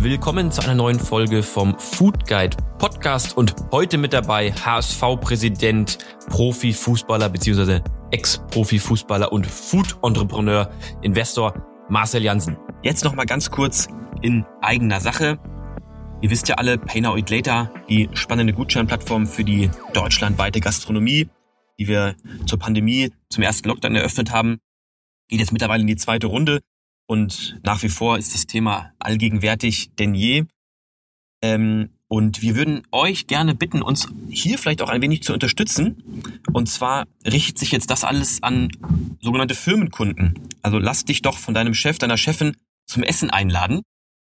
Willkommen zu einer neuen Folge vom Food Guide Podcast und heute mit dabei HSV-Präsident, Profifußballer bzw. Ex-Profifußballer und Food-Entrepreneur, Investor Marcel Jansen. Jetzt noch mal ganz kurz in eigener Sache. Ihr wisst ja alle, Pay Now Eat Later, die spannende Gutscheinplattform für die deutschlandweite Gastronomie, die wir zur Pandemie zum ersten Lockdown eröffnet haben, geht jetzt mittlerweile in die zweite Runde und nach wie vor ist das Thema allgegenwärtig denn je. Ähm, und wir würden euch gerne bitten, uns hier vielleicht auch ein wenig zu unterstützen. Und zwar richtet sich jetzt das alles an sogenannte Firmenkunden. Also lass dich doch von deinem Chef, deiner Chefin zum Essen einladen.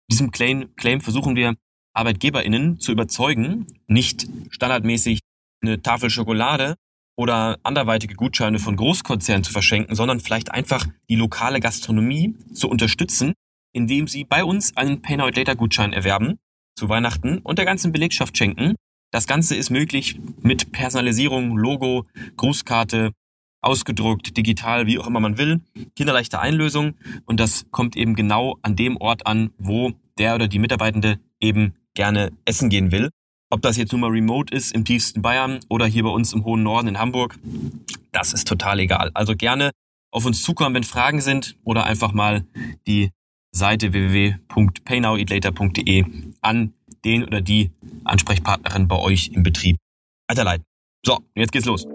Diesem Claim, Claim versuchen wir ArbeitgeberInnen zu überzeugen, nicht standardmäßig eine Tafel Schokolade oder anderweitige Gutscheine von Großkonzernen zu verschenken, sondern vielleicht einfach die lokale Gastronomie zu unterstützen, indem sie bei uns einen Pay Now Later Gutschein erwerben zu Weihnachten und der ganzen Belegschaft schenken. Das Ganze ist möglich mit Personalisierung, Logo, Grußkarte, ausgedruckt, digital, wie auch immer man will, kinderleichte Einlösung und das kommt eben genau an dem Ort an, wo der oder die Mitarbeitende eben gerne essen gehen will. Ob das jetzt nun mal remote ist im tiefsten Bayern oder hier bei uns im hohen Norden in Hamburg, das ist total egal. Also gerne auf uns zukommen, wenn Fragen sind oder einfach mal die Seite www.paynowitlater.de an den oder die Ansprechpartnerin bei euch im Betrieb weiterleiten. So, jetzt geht's los.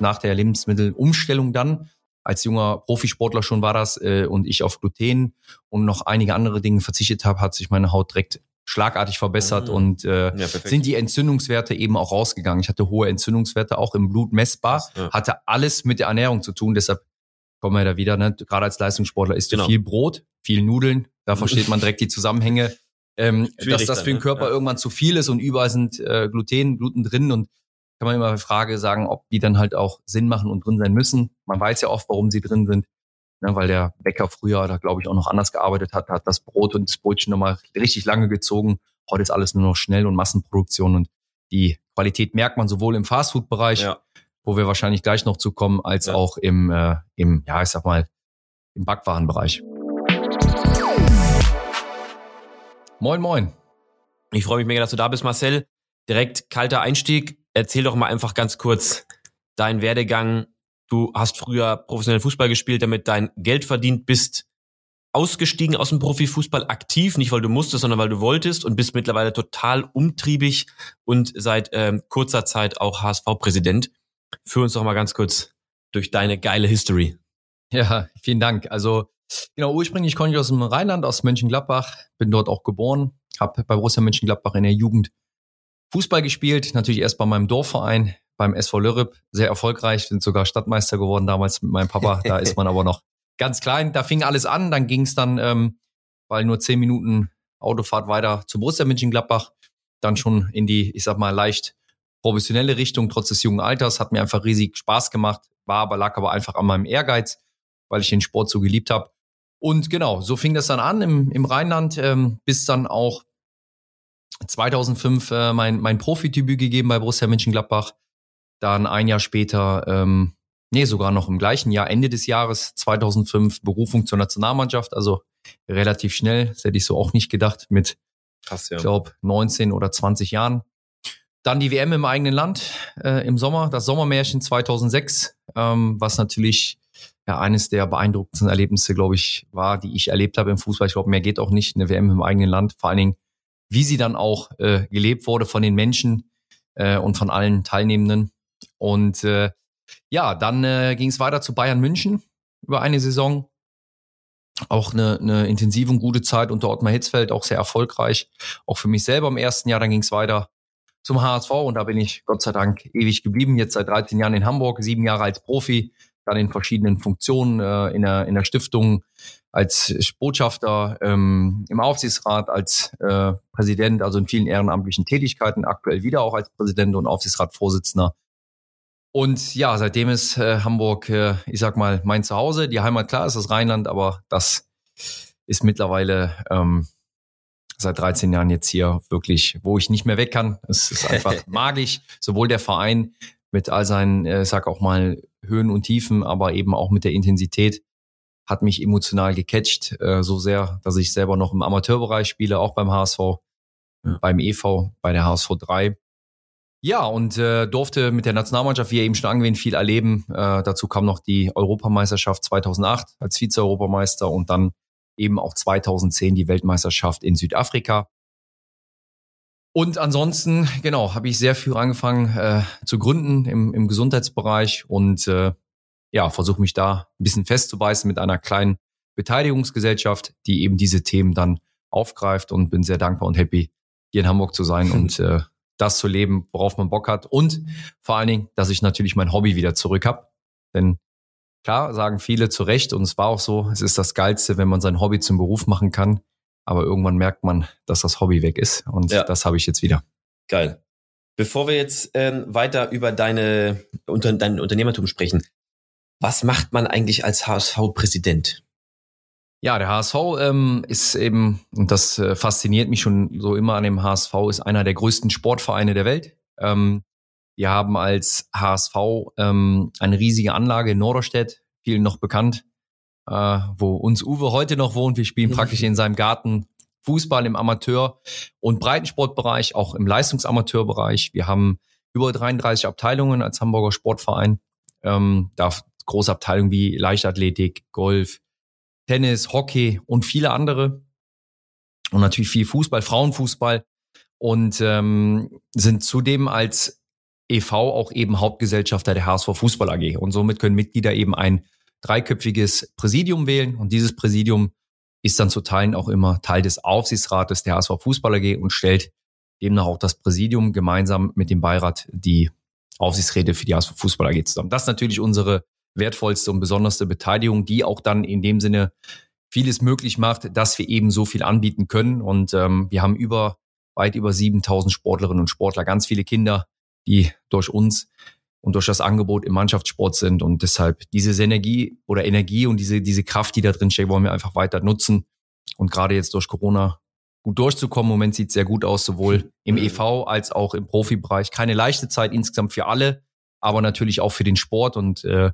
Nach der Lebensmittelumstellung dann als junger Profisportler schon war das äh, und ich auf Gluten und noch einige andere Dinge verzichtet habe, hat sich meine Haut direkt schlagartig verbessert mhm. und äh, ja, sind die Entzündungswerte eben auch rausgegangen. Ich hatte hohe Entzündungswerte, auch im Blut messbar, ja. hatte alles mit der Ernährung zu tun. Deshalb kommen wir da wieder, ne? gerade als Leistungssportler isst genau. du viel Brot, viel Nudeln, da versteht man direkt die Zusammenhänge. Ähm, dass das für den ne? Körper ne? irgendwann zu viel ist und überall sind äh, Gluten, Gluten drin und kann man immer die Frage sagen, ob die dann halt auch Sinn machen und drin sein müssen. Man weiß ja oft, warum sie drin sind, ne, weil der Bäcker früher da glaube ich auch noch anders gearbeitet hat, hat das Brot und das Brötchen nochmal richtig lange gezogen. Heute ist alles nur noch schnell und Massenproduktion und die Qualität merkt man sowohl im Fastfood-Bereich, ja. wo wir wahrscheinlich gleich noch zu kommen, als ja. auch im, äh, im, ja, ich sag mal, im Backwarenbereich. Moin, moin. Ich freue mich mega, dass du da bist, Marcel. Direkt kalter Einstieg erzähl doch mal einfach ganz kurz deinen Werdegang. Du hast früher professionell Fußball gespielt, damit dein Geld verdient bist, ausgestiegen aus dem Profifußball aktiv, nicht weil du musstest, sondern weil du wolltest und bist mittlerweile total umtriebig und seit ähm, kurzer Zeit auch HSV-Präsident. Führ uns doch mal ganz kurz durch deine geile History. Ja, vielen Dank. Also genau, ursprünglich komme ich aus dem Rheinland, aus Mönchengladbach, bin dort auch geboren, habe bei Borussia Mönchengladbach in der Jugend Fußball gespielt, natürlich erst bei meinem Dorfverein, beim SV Lörrep, sehr erfolgreich, sind sogar Stadtmeister geworden damals mit meinem Papa. Da ist man aber noch ganz klein. Da fing alles an, dann ging es dann, ähm, weil nur zehn Minuten Autofahrt weiter zu Borussia Mönchengladbach, dann schon in die, ich sag mal, leicht professionelle Richtung, trotz des jungen Alters, hat mir einfach riesig Spaß gemacht, war aber, lag aber einfach an meinem Ehrgeiz, weil ich den Sport so geliebt habe. Und genau, so fing das dann an im, im Rheinland, ähm, bis dann auch 2005 äh, mein, mein Profidebüt gegeben bei Borussia Mönchengladbach. Dann ein Jahr später, ähm, nee, sogar noch im gleichen Jahr, Ende des Jahres 2005, Berufung zur Nationalmannschaft. Also relativ schnell, das hätte ich so auch nicht gedacht, mit, Krass, ja. ich glaube, 19 oder 20 Jahren. Dann die WM im eigenen Land äh, im Sommer, das Sommermärchen 2006, ähm, was natürlich ja eines der beeindruckendsten Erlebnisse, glaube ich, war, die ich erlebt habe im Fußball. Ich glaube, mehr geht auch nicht, eine WM im eigenen Land. Vor allen Dingen wie sie dann auch äh, gelebt wurde von den Menschen äh, und von allen Teilnehmenden. Und äh, ja, dann äh, ging es weiter zu Bayern München über eine Saison. Auch eine, eine intensive und gute Zeit unter Ottmar Hitzfeld, auch sehr erfolgreich. Auch für mich selber im ersten Jahr. Dann ging es weiter zum HSV und da bin ich Gott sei Dank ewig geblieben. Jetzt seit 13 Jahren in Hamburg, sieben Jahre als Profi, dann in verschiedenen Funktionen äh, in, der, in der Stiftung, als Botschafter ähm, im Aufsichtsrat, als äh, Präsident, also in vielen ehrenamtlichen Tätigkeiten, aktuell wieder auch als Präsident und Aufsichtsratsvorsitzender. Und ja, seitdem ist äh, Hamburg, äh, ich sag mal, mein Zuhause. Die Heimat, klar, ist das Rheinland, aber das ist mittlerweile ähm, seit 13 Jahren jetzt hier wirklich, wo ich nicht mehr weg kann. Es ist einfach magisch, sowohl der Verein mit all seinen, äh, sag auch mal, Höhen und Tiefen, aber eben auch mit der Intensität hat mich emotional gecatcht, äh, so sehr, dass ich selber noch im Amateurbereich spiele, auch beim HSV, ja. beim EV, bei der HSV 3. Ja, und äh, durfte mit der Nationalmannschaft, wie eben schon angewähnt, viel erleben. Äh, dazu kam noch die Europameisterschaft 2008 als Vize-Europameister und dann eben auch 2010 die Weltmeisterschaft in Südafrika. Und ansonsten, genau, habe ich sehr früh angefangen äh, zu gründen im, im Gesundheitsbereich und äh, ja, versuche mich da ein bisschen festzubeißen mit einer kleinen Beteiligungsgesellschaft, die eben diese Themen dann aufgreift und bin sehr dankbar und happy, hier in Hamburg zu sein und äh, das zu leben, worauf man Bock hat. Und vor allen Dingen, dass ich natürlich mein Hobby wieder zurück habe. Denn klar, sagen viele zu Recht, und es war auch so, es ist das Geilste, wenn man sein Hobby zum Beruf machen kann. Aber irgendwann merkt man, dass das Hobby weg ist. Und ja. das habe ich jetzt wieder. Geil. Bevor wir jetzt ähm, weiter über deine, unter, dein Unternehmertum sprechen, was macht man eigentlich als HSV-Präsident? Ja, der HSV ähm, ist eben, und das äh, fasziniert mich schon so immer an dem HSV, ist einer der größten Sportvereine der Welt. Ähm, wir haben als HSV ähm, eine riesige Anlage in Norderstedt, vielen noch bekannt, äh, wo uns Uwe heute noch wohnt. Wir spielen praktisch in seinem Garten Fußball im Amateur- und Breitensportbereich, auch im Leistungsamateurbereich. Wir haben über 33 Abteilungen als Hamburger Sportverein. Ähm, da große Abteilungen wie Leichtathletik, Golf, Tennis, Hockey und viele andere. Und natürlich viel Fußball, Frauenfußball. Und ähm, sind zudem als EV auch eben Hauptgesellschafter der HSV Fußball AG. Und somit können Mitglieder eben ein dreiköpfiges Präsidium wählen. Und dieses Präsidium ist dann zu Teilen auch immer Teil des Aufsichtsrates der HSV Fußball AG und stellt demnach auch das Präsidium gemeinsam mit dem Beirat die Aufsichtsräte für die HSV Fußball AG zusammen. Das ist natürlich unsere wertvollste und besonderste Beteiligung, die auch dann in dem Sinne vieles möglich macht, dass wir eben so viel anbieten können. Und ähm, wir haben über weit über 7000 Sportlerinnen und Sportler, ganz viele Kinder, die durch uns und durch das Angebot im Mannschaftssport sind. Und deshalb diese Energie oder Energie und diese, diese Kraft, die da drin steckt, wollen wir einfach weiter nutzen. Und gerade jetzt durch Corona gut durchzukommen. Im Moment sieht sehr gut aus, sowohl im EV als auch im Profibereich. Keine leichte Zeit insgesamt für alle, aber natürlich auch für den Sport. Und äh,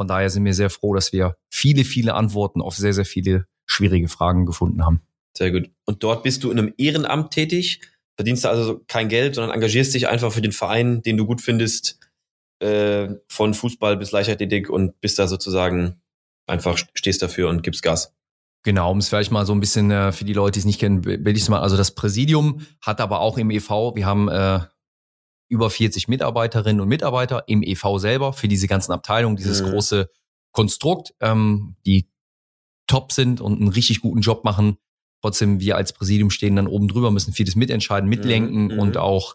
von daher sind wir sehr froh, dass wir viele, viele Antworten auf sehr, sehr viele schwierige Fragen gefunden haben. Sehr gut. Und dort bist du in einem Ehrenamt tätig, verdienst also kein Geld, sondern engagierst dich einfach für den Verein, den du gut findest, äh, von Fußball bis Leichtathletik und bist da sozusagen einfach stehst dafür und gibst Gas. Genau, um es vielleicht mal so ein bisschen äh, für die Leute, die es nicht kennen, will ich es mal. Also das Präsidium hat aber auch im EV, wir haben äh, über 40 Mitarbeiterinnen und Mitarbeiter im EV selber für diese ganzen Abteilungen, dieses mhm. große Konstrukt, ähm, die top sind und einen richtig guten Job machen. Trotzdem, wir als Präsidium stehen dann oben drüber, müssen vieles mitentscheiden, mitlenken mhm. und mhm. auch,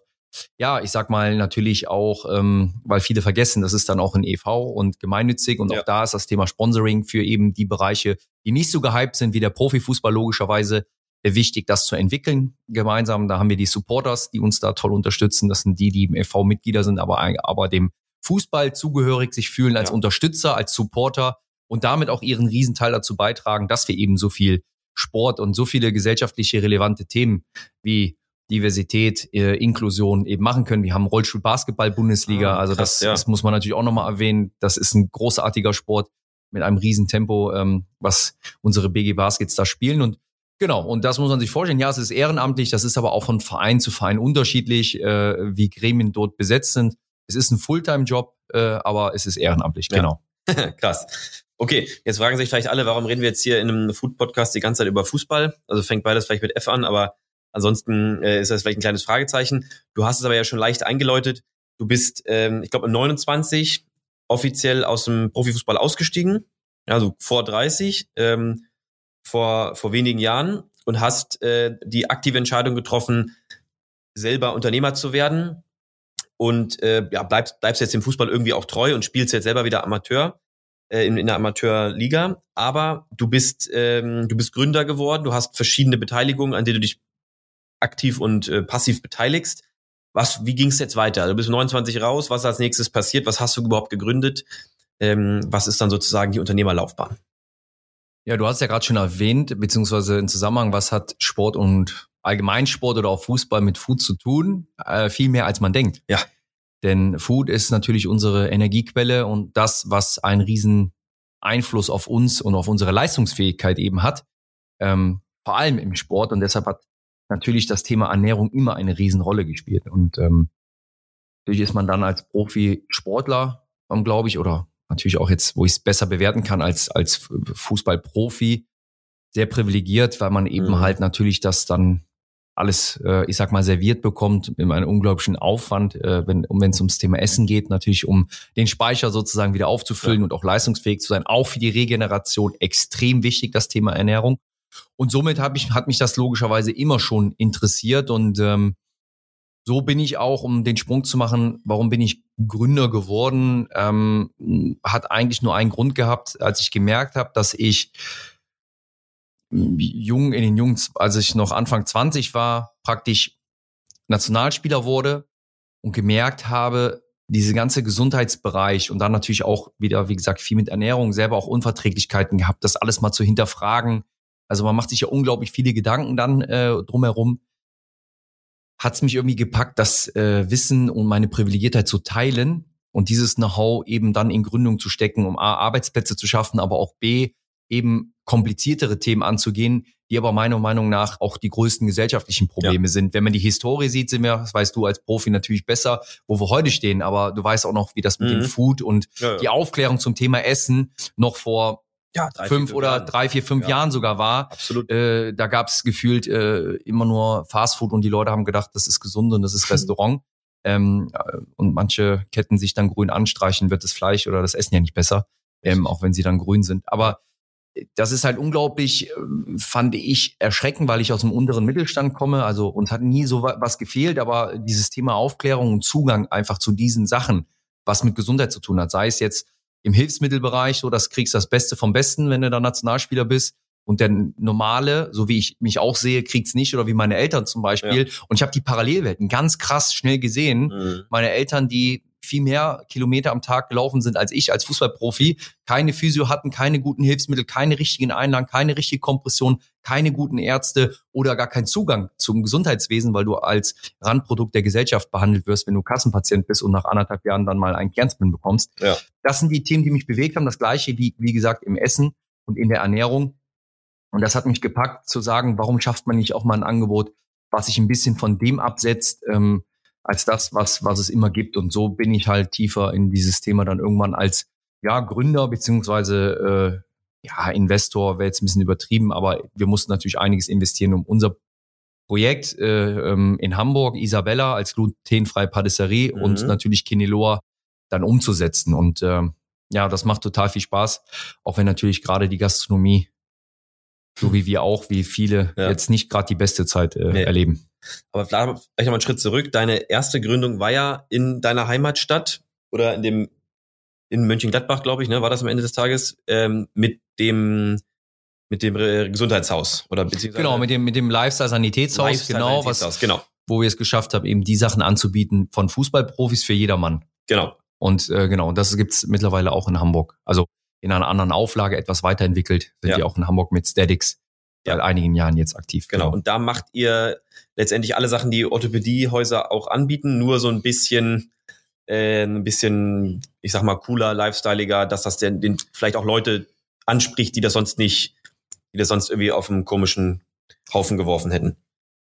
ja, ich sag mal natürlich auch, ähm, weil viele vergessen, das ist dann auch ein EV und gemeinnützig und ja. auch da ist das Thema Sponsoring für eben die Bereiche, die nicht so gehypt sind wie der Profifußball logischerweise wichtig, das zu entwickeln gemeinsam. Da haben wir die Supporters, die uns da toll unterstützen. Das sind die, die im EV Mitglieder sind, aber, aber dem Fußball zugehörig sich fühlen als ja. Unterstützer, als Supporter und damit auch ihren Riesenteil dazu beitragen, dass wir eben so viel Sport und so viele gesellschaftliche relevante Themen wie Diversität, äh, Inklusion eben machen können. Wir haben Rollstuhl-Basketball-Bundesliga, ah, also das, ja. das muss man natürlich auch nochmal erwähnen. Das ist ein großartiger Sport mit einem Riesentempo, ähm, was unsere BG Baskets da spielen. Und Genau, und das muss man sich vorstellen. Ja, es ist ehrenamtlich, das ist aber auch von Verein zu Verein unterschiedlich, äh, wie Gremien dort besetzt sind. Es ist ein Fulltime-Job, äh, aber es ist ehrenamtlich, ja. genau. Krass. Okay, jetzt fragen sich vielleicht alle, warum reden wir jetzt hier in einem Food-Podcast die ganze Zeit über Fußball? Also fängt beides vielleicht mit F an, aber ansonsten äh, ist das vielleicht ein kleines Fragezeichen. Du hast es aber ja schon leicht eingeläutet. Du bist, ähm, ich glaube, im 29 offiziell aus dem Profifußball ausgestiegen, also vor 30. Ähm, vor, vor wenigen Jahren und hast äh, die aktive Entscheidung getroffen, selber Unternehmer zu werden und äh, ja, bleibst, bleibst jetzt dem Fußball irgendwie auch treu und spielst jetzt selber wieder Amateur äh, in, in der Amateurliga. Aber du bist, ähm, du bist Gründer geworden, du hast verschiedene Beteiligungen, an denen du dich aktiv und äh, passiv beteiligst. Was, wie ging es jetzt weiter? Du bist 29 raus, was als nächstes passiert? Was hast du überhaupt gegründet? Ähm, was ist dann sozusagen die Unternehmerlaufbahn? Ja, du hast ja gerade schon erwähnt, beziehungsweise im Zusammenhang, was hat Sport und Allgemeinsport oder auch Fußball mit Food zu tun? Äh, viel mehr als man denkt. Ja. Denn Food ist natürlich unsere Energiequelle und das, was ein riesen Einfluss auf uns und auf unsere Leistungsfähigkeit eben hat, ähm, vor allem im Sport. Und deshalb hat natürlich das Thema Ernährung immer eine Riesenrolle gespielt. Und ähm, natürlich ist man dann als Profi-Sportler, ähm, glaube ich, oder natürlich auch jetzt, wo ich es besser bewerten kann als, als Fußballprofi, sehr privilegiert, weil man eben mhm. halt natürlich das dann alles, äh, ich sag mal, serviert bekommt in einem unglaublichen Aufwand, äh, wenn es ums Thema Essen geht, natürlich um den Speicher sozusagen wieder aufzufüllen ja. und auch leistungsfähig zu sein. Auch für die Regeneration extrem wichtig, das Thema Ernährung. Und somit hab ich, hat mich das logischerweise immer schon interessiert und ähm, so bin ich auch, um den Sprung zu machen, warum bin ich Gründer geworden, ähm, hat eigentlich nur einen Grund gehabt, als ich gemerkt habe, dass ich jung in den jungen, als ich noch Anfang 20 war, praktisch Nationalspieler wurde und gemerkt habe, diese ganze Gesundheitsbereich und dann natürlich auch wieder, wie gesagt, viel mit Ernährung, selber auch Unverträglichkeiten gehabt, das alles mal zu hinterfragen. Also man macht sich ja unglaublich viele Gedanken dann äh, drumherum. Hat es mich irgendwie gepackt, das äh, Wissen und meine Privilegiertheit zu teilen und dieses Know-how eben dann in Gründung zu stecken, um A, Arbeitsplätze zu schaffen, aber auch B, eben kompliziertere Themen anzugehen, die aber meiner Meinung nach auch die größten gesellschaftlichen Probleme ja. sind. Wenn man die Historie sieht, sind wir, das weißt du als Profi natürlich besser, wo wir heute stehen, aber du weißt auch noch, wie das mit mhm. dem Food und ja, ja. die Aufklärung zum Thema Essen noch vor ja, drei, fünf vier, oder Jahren. drei, vier, fünf Jahren sogar war. Absolut. Äh, da gab es gefühlt äh, immer nur Fastfood und die Leute haben gedacht, das ist gesund und das ist Restaurant. Ähm, und manche Ketten sich dann grün anstreichen, wird das Fleisch oder das Essen ja nicht besser, ähm, auch wenn sie dann grün sind. Aber das ist halt unglaublich, äh, fand ich erschreckend, weil ich aus dem unteren Mittelstand komme. Also uns hat nie so was gefehlt, aber dieses Thema Aufklärung und Zugang einfach zu diesen Sachen, was mit Gesundheit zu tun hat, sei es jetzt im Hilfsmittelbereich, so das kriegst das Beste vom Besten, wenn du da Nationalspieler bist. Und der normale, so wie ich mich auch sehe, kriegt's nicht oder wie meine Eltern zum Beispiel. Ja. Und ich habe die Parallelwelten ganz krass schnell gesehen. Mhm. Meine Eltern, die viel mehr Kilometer am Tag gelaufen sind als ich als Fußballprofi, keine Physio hatten, keine guten Hilfsmittel, keine richtigen Einlagen, keine richtige Kompression, keine guten Ärzte oder gar keinen Zugang zum Gesundheitswesen, weil du als Randprodukt der Gesellschaft behandelt wirst, wenn du Kassenpatient bist und nach anderthalb Jahren dann mal einen Kernspin bekommst. Ja. Das sind die Themen, die mich bewegt haben. Das gleiche wie, wie gesagt, im Essen und in der Ernährung. Und das hat mich gepackt zu sagen, warum schafft man nicht auch mal ein Angebot, was sich ein bisschen von dem absetzt, ähm, als das, was, was es immer gibt. Und so bin ich halt tiefer in dieses Thema dann irgendwann als ja, Gründer beziehungsweise äh, ja, Investor wäre jetzt ein bisschen übertrieben, aber wir mussten natürlich einiges investieren, um unser Projekt äh, ähm, in Hamburg, Isabella als glutenfreie Patisserie mhm. und natürlich Kineloa dann umzusetzen. Und äh, ja, das macht total viel Spaß, auch wenn natürlich gerade die Gastronomie, so wie wir auch, wie viele, ja. jetzt nicht gerade die beste Zeit äh, nee. erleben. Aber vielleicht noch mal einen Schritt zurück. Deine erste Gründung war ja in deiner Heimatstadt oder in dem in Mönchengladbach, glaube ich, ne, war das am Ende des Tages ähm, mit dem mit dem Gesundheitshaus oder beziehungsweise genau mit dem mit dem Lifestyle Sanitätshaus Lifestyle genau Sanitätshaus, was genau wo wir es geschafft haben eben die Sachen anzubieten von Fußballprofis für jedermann genau und äh, genau und das gibt's mittlerweile auch in Hamburg also in einer anderen Auflage etwas weiterentwickelt sind ja. die auch in Hamburg mit Statics seit einigen Jahren jetzt aktiv. Genau. genau. Und da macht ihr letztendlich alle Sachen, die Orthopädiehäuser auch anbieten, nur so ein bisschen, äh, ein bisschen, ich sag mal, cooler, lifestyleiger, dass das den, den vielleicht auch Leute anspricht, die das sonst nicht, die das sonst irgendwie auf einen komischen Haufen geworfen hätten.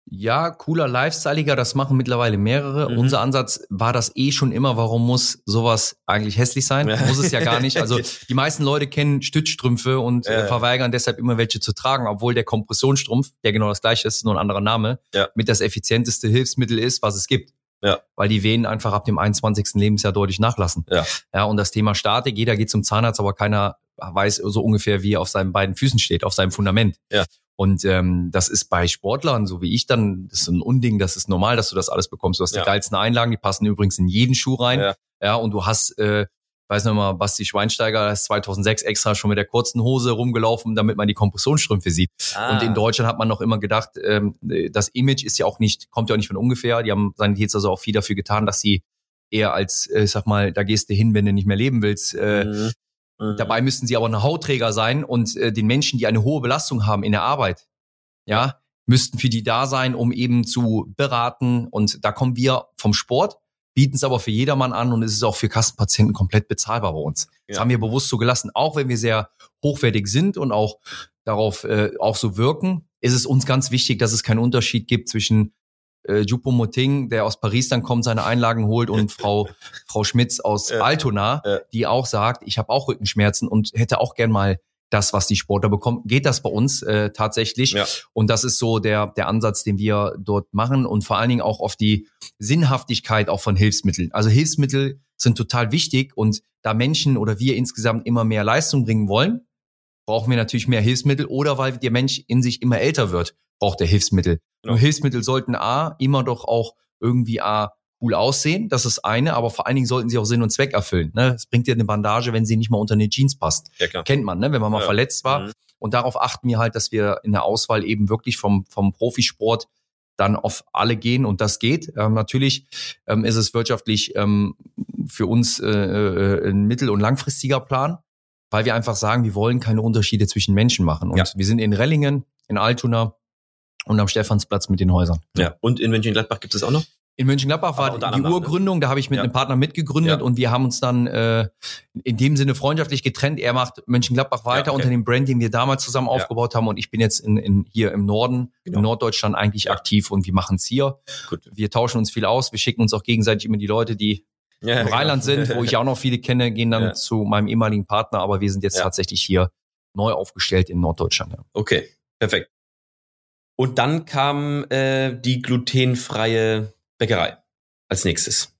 Ja, cooler, lifestyleiger, das machen mittlerweile mehrere. Mhm. Unser Ansatz war das eh schon immer, warum muss sowas eigentlich hässlich sein? Ja. Muss es ja gar nicht. Also die meisten Leute kennen Stützstrümpfe und äh, ja, verweigern deshalb immer welche zu tragen, obwohl der Kompressionsstrumpf, der genau das gleiche ist, nur ein anderer Name, ja. mit das effizienteste Hilfsmittel ist, was es gibt. Ja. Weil die Venen einfach ab dem 21. Lebensjahr deutlich nachlassen. Ja. Ja, und das Thema Statik, jeder geht zum Zahnarzt, aber keiner weiß so ungefähr, wie er auf seinen beiden Füßen steht, auf seinem Fundament. Ja. Und ähm, das ist bei Sportlern, so wie ich dann, das ist ein Unding, das ist normal, dass du das alles bekommst. Du hast ja. die geilsten Einlagen, die passen übrigens in jeden Schuh rein. Ja, ja und du hast, äh, weiß noch mal, Basti Schweinsteiger ist 2006 extra schon mit der kurzen Hose rumgelaufen, damit man die Kompressionsstrümpfe sieht. Ah. Und in Deutschland hat man noch immer gedacht, ähm, das Image ist ja auch nicht, kommt ja auch nicht von ungefähr. Die haben Sanitäts also auch viel dafür getan, dass sie eher als, äh, sag mal, da gehst du hin, wenn du nicht mehr leben willst, äh, mhm. Mhm. Dabei müssten sie aber ein Hautträger sein und äh, den Menschen, die eine hohe Belastung haben in der Arbeit, ja, müssten für die da sein, um eben zu beraten. Und da kommen wir vom Sport bieten es aber für jedermann an und es ist auch für Kassenpatienten komplett bezahlbar bei uns. Das Ja. haben wir bewusst so gelassen. Auch wenn wir sehr hochwertig sind und auch darauf äh, auch so wirken, ist es uns ganz wichtig, dass es keinen Unterschied gibt zwischen äh, Jupo Moting, der aus Paris dann kommt, seine Einlagen holt und Frau Frau Schmitz aus Ja. Altona, Ja. die auch sagt, ich habe auch Rückenschmerzen und hätte auch gern mal das, was die Sportler bekommen. Geht das bei uns äh, tatsächlich? Ja. Und das ist so der, der Ansatz, den wir dort machen und vor allen Dingen auch auf die Sinnhaftigkeit auch von Hilfsmitteln. Also Hilfsmittel sind total wichtig und da Menschen oder wir insgesamt immer mehr Leistung bringen wollen, brauchen wir natürlich mehr Hilfsmittel oder weil der Mensch in sich immer älter wird, braucht er Hilfsmittel. Genau. Und Hilfsmittel sollten A, immer doch auch irgendwie A, cool aussehen, das ist eine, aber vor allen Dingen sollten sie auch Sinn und Zweck erfüllen. Ne? Es bringt dir eine Bandage, wenn sie nicht mal unter eine Jeans passt. Ja, klar. Kennt man, ne? wenn man mal Ja. verletzt war. Mhm. Und darauf achten wir halt, dass wir in der Auswahl eben wirklich vom, vom Profisport dann auf alle gehen und das geht. Ähm, natürlich ähm, ist es wirtschaftlich ähm, für uns äh, äh, ein mittel- und langfristiger Plan, weil wir einfach sagen, wir wollen keine Unterschiede zwischen Menschen machen. Und Ja. wir sind in Rellingen, in Altona und am Stephansplatz mit den Häusern. Ja. Und in Mönchengladbach gibt es auch noch? In Mönchengladbach war die ne? Urgründung, da habe ich mit Ja. einem Partner mitgegründet Ja. und wir haben uns dann äh, in dem Sinne freundschaftlich getrennt. Er macht Mönchengladbach weiter Ja, okay. unter dem Brand, den wir damals zusammen aufgebaut haben und ich bin jetzt in, in, hier im Norden, Genau. in Norddeutschland eigentlich aktiv und wir machen es hier. Gut. Wir tauschen uns viel aus, wir schicken uns auch gegenseitig immer die Leute, die Ja, im Rheinland sind, wo ich auch noch viele kenne, gehen dann zu meinem ehemaligen Partner, aber wir sind jetzt tatsächlich hier neu aufgestellt in Norddeutschland. Okay, perfekt. Und dann kam äh, die glutenfreie Bäckerei als nächstes.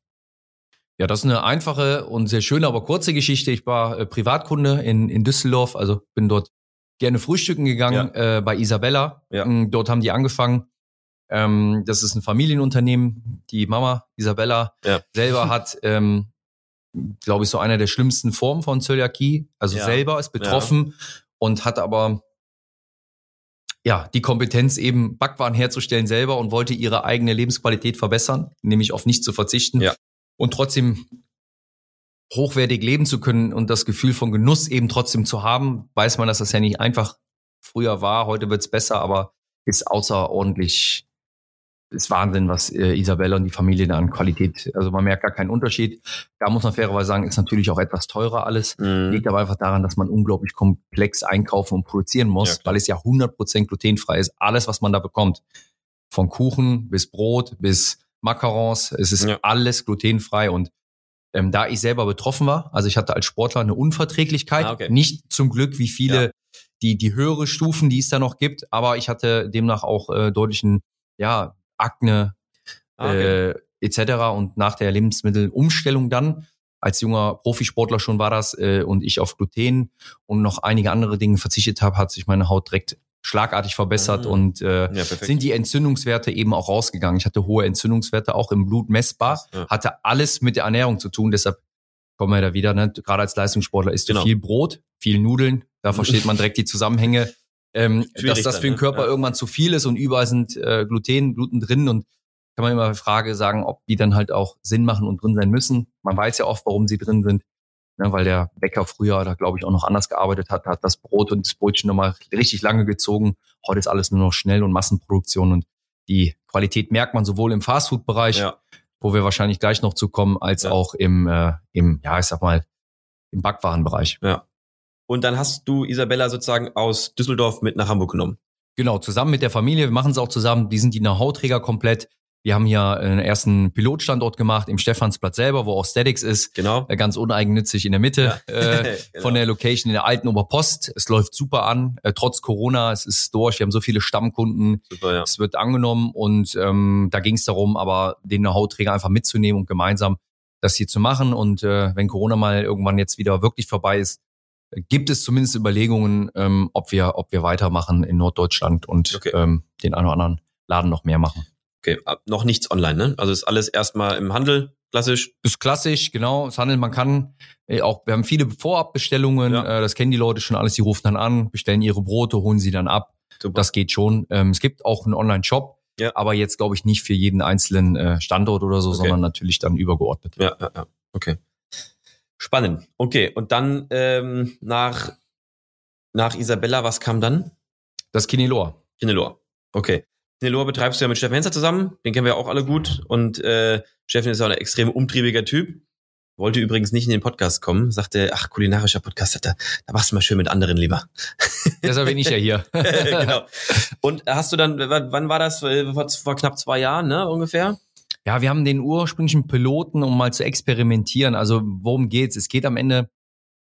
Ja, das ist eine einfache und sehr schöne, aber kurze Geschichte. Ich war äh, Privatkunde in, in Düsseldorf, also bin dort gerne frühstücken gegangen äh, bei Isabella. Ja. Mm, Dort haben die angefangen. Ähm, das ist ein Familienunternehmen. Die Mama Isabella Ja. selber hat, ähm, glaube ich, so einer der schlimmsten Formen von Zöliakie. Also Ja. selber ist betroffen und hat aber ja die Kompetenz eben Backwaren herzustellen selber und wollte ihre eigene Lebensqualität verbessern, nämlich auf nichts zu verzichten Ja. und trotzdem hochwertig leben zu können und das Gefühl von Genuss eben trotzdem zu haben, weiß man, dass das ja nicht einfach früher war, heute wird's besser, aber ist außerordentlich, ist Wahnsinn, was äh, Isabella und die Familie da an Qualität, also man merkt gar keinen Unterschied. Da muss man fairerweise sagen, ist natürlich auch etwas teurer alles. Mhm. Liegt aber einfach daran, dass man unglaublich komplex einkaufen und produzieren muss, Ja, weil es ja 100% glutenfrei ist. Alles, was man da bekommt. Von Kuchen bis Brot bis Macarons. Es ist Ja. alles glutenfrei und ähm, da ich selber betroffen war, also ich hatte als Sportler eine Unverträglichkeit, Ah, okay. nicht zum Glück wie viele Ja. die die höhere Stufen, die es da noch gibt, aber ich hatte demnach auch äh, deutlichen ja Akne Ah, okay. äh, etc. Und nach der Lebensmittelumstellung dann, als junger Profisportler schon war das, äh, und ich auf Gluten und noch einige andere Dinge verzichtet habe, hat sich meine Haut direkt schlagartig verbessert Ah. und äh, ja, sind die Entzündungswerte eben auch rausgegangen. Ich hatte hohe Entzündungswerte, auch im Blut messbar, Ja. hatte alles mit der Ernährung zu tun, deshalb kommen wir da wieder, ne? gerade als Leistungssportler isst Genau. du viel Brot, viel Nudeln, da versteht man direkt die Zusammenhänge, ähm, dass das für den ne? Körper Ja. irgendwann zu viel ist und überall sind äh, Gluten, Gluten drin und kann man immer die Frage sagen, ob die dann halt auch Sinn machen und drin sein müssen. Man weiß ja oft, warum sie drin sind, ne, weil der Bäcker früher da glaube ich auch noch anders gearbeitet hat, hat das Brot und das Brötchen nochmal richtig lange gezogen. Heute ist alles nur noch schnell und Massenproduktion und die Qualität merkt man sowohl im Fastfood-Bereich, Ja. wo wir wahrscheinlich gleich noch zu kommen, als Ja. auch im, äh, im, ja, ich sag mal, im Backwarenbereich. Und dann hast du Isabella sozusagen aus Düsseldorf mit nach Hamburg genommen. Genau, zusammen mit der Familie. Wir machen es auch zusammen. Die sind die Know-how-Träger komplett. Wir haben hier einen ersten Pilotstandort gemacht im Stephansplatz selber, wo auch Statics ist. Genau. Äh, Ganz uneigennützig in der Mitte Ja. äh, Genau. von der Location in der alten Oberpost. Es läuft super an, äh, trotz Corona. Es ist durch. Wir haben so viele Stammkunden. Super, ja. Es wird angenommen und ähm, da ging es darum, aber den Know-how-Träger einfach mitzunehmen und gemeinsam das hier zu machen. Und äh, wenn Corona mal irgendwann jetzt wieder wirklich vorbei ist, gibt es zumindest Überlegungen, ähm, ob wir, ob wir weitermachen in Norddeutschland und Okay. ähm, den einen oder anderen Laden noch mehr machen. Okay, noch nichts online, ne? Also ist alles erstmal im Handel, klassisch. Ist klassisch, genau. Das Handel, man kann äh, auch, wir haben viele Vorabbestellungen, Ja. äh, das kennen die Leute schon alles, die rufen dann an, bestellen ihre Brote, holen sie dann ab. Super. Das geht schon. Ähm, es gibt auch einen Online-Shop, Ja. aber jetzt glaube ich nicht für jeden einzelnen äh, Standort oder so, Okay. sondern natürlich dann übergeordnet. Ja, ja, ja. Okay. Spannend. Okay, und dann ähm, nach, nach Isabella, was kam dann? Das Kinelor. Kinelor. Okay. Nelor betreibst du ja mit Steffen Henzer zusammen, den kennen wir auch alle gut. Und äh, Steffen ist auch ein extrem umtriebiger Typ. Wollte übrigens nicht in den Podcast kommen, sagte, ach, kulinarischer Podcast, da, da machst du mal schön mit anderen lieber. Deshalb bin ich ja hier. genau. Und hast du dann, wann war das? Vor, vor knapp zwei Jahren, ne, ungefähr? Ja, wir haben den ursprünglichen Piloten, um mal zu experimentieren. Also worum geht's? Es geht am Ende,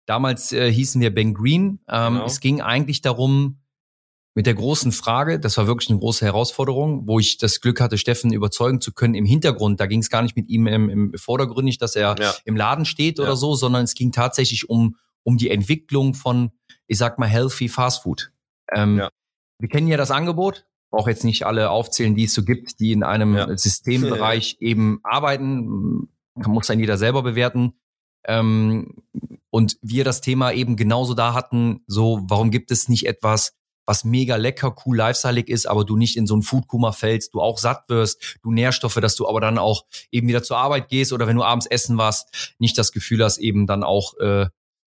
damals äh, hießen wir Ben Green. Ähm, genau. Es ging eigentlich darum, mit der großen Frage, das war wirklich eine große Herausforderung, wo ich das Glück hatte, Steffen überzeugen zu können im Hintergrund. Da ging es gar nicht mit ihm im, im Vordergründig, dass er ja. im Laden steht ja. oder so, sondern es ging tatsächlich um, um die Entwicklung von, ich sag mal, healthy Fast Food. Ähm, ja. Wir kennen ja das Angebot, auch jetzt nicht alle aufzählen, die es so gibt, die in einem ja. Systembereich eben arbeiten. Muss dann jeder selber bewerten. Ähm, und wir das Thema eben genauso da hatten, so, warum gibt es nicht etwas, was mega lecker, cool, lifestyleig ist, aber du nicht in so ein Foodkoma fällst, du auch satt wirst, du Nährstoffe, dass du aber dann auch eben wieder zur Arbeit gehst oder wenn du abends essen warst, nicht das Gefühl hast, eben dann auch äh,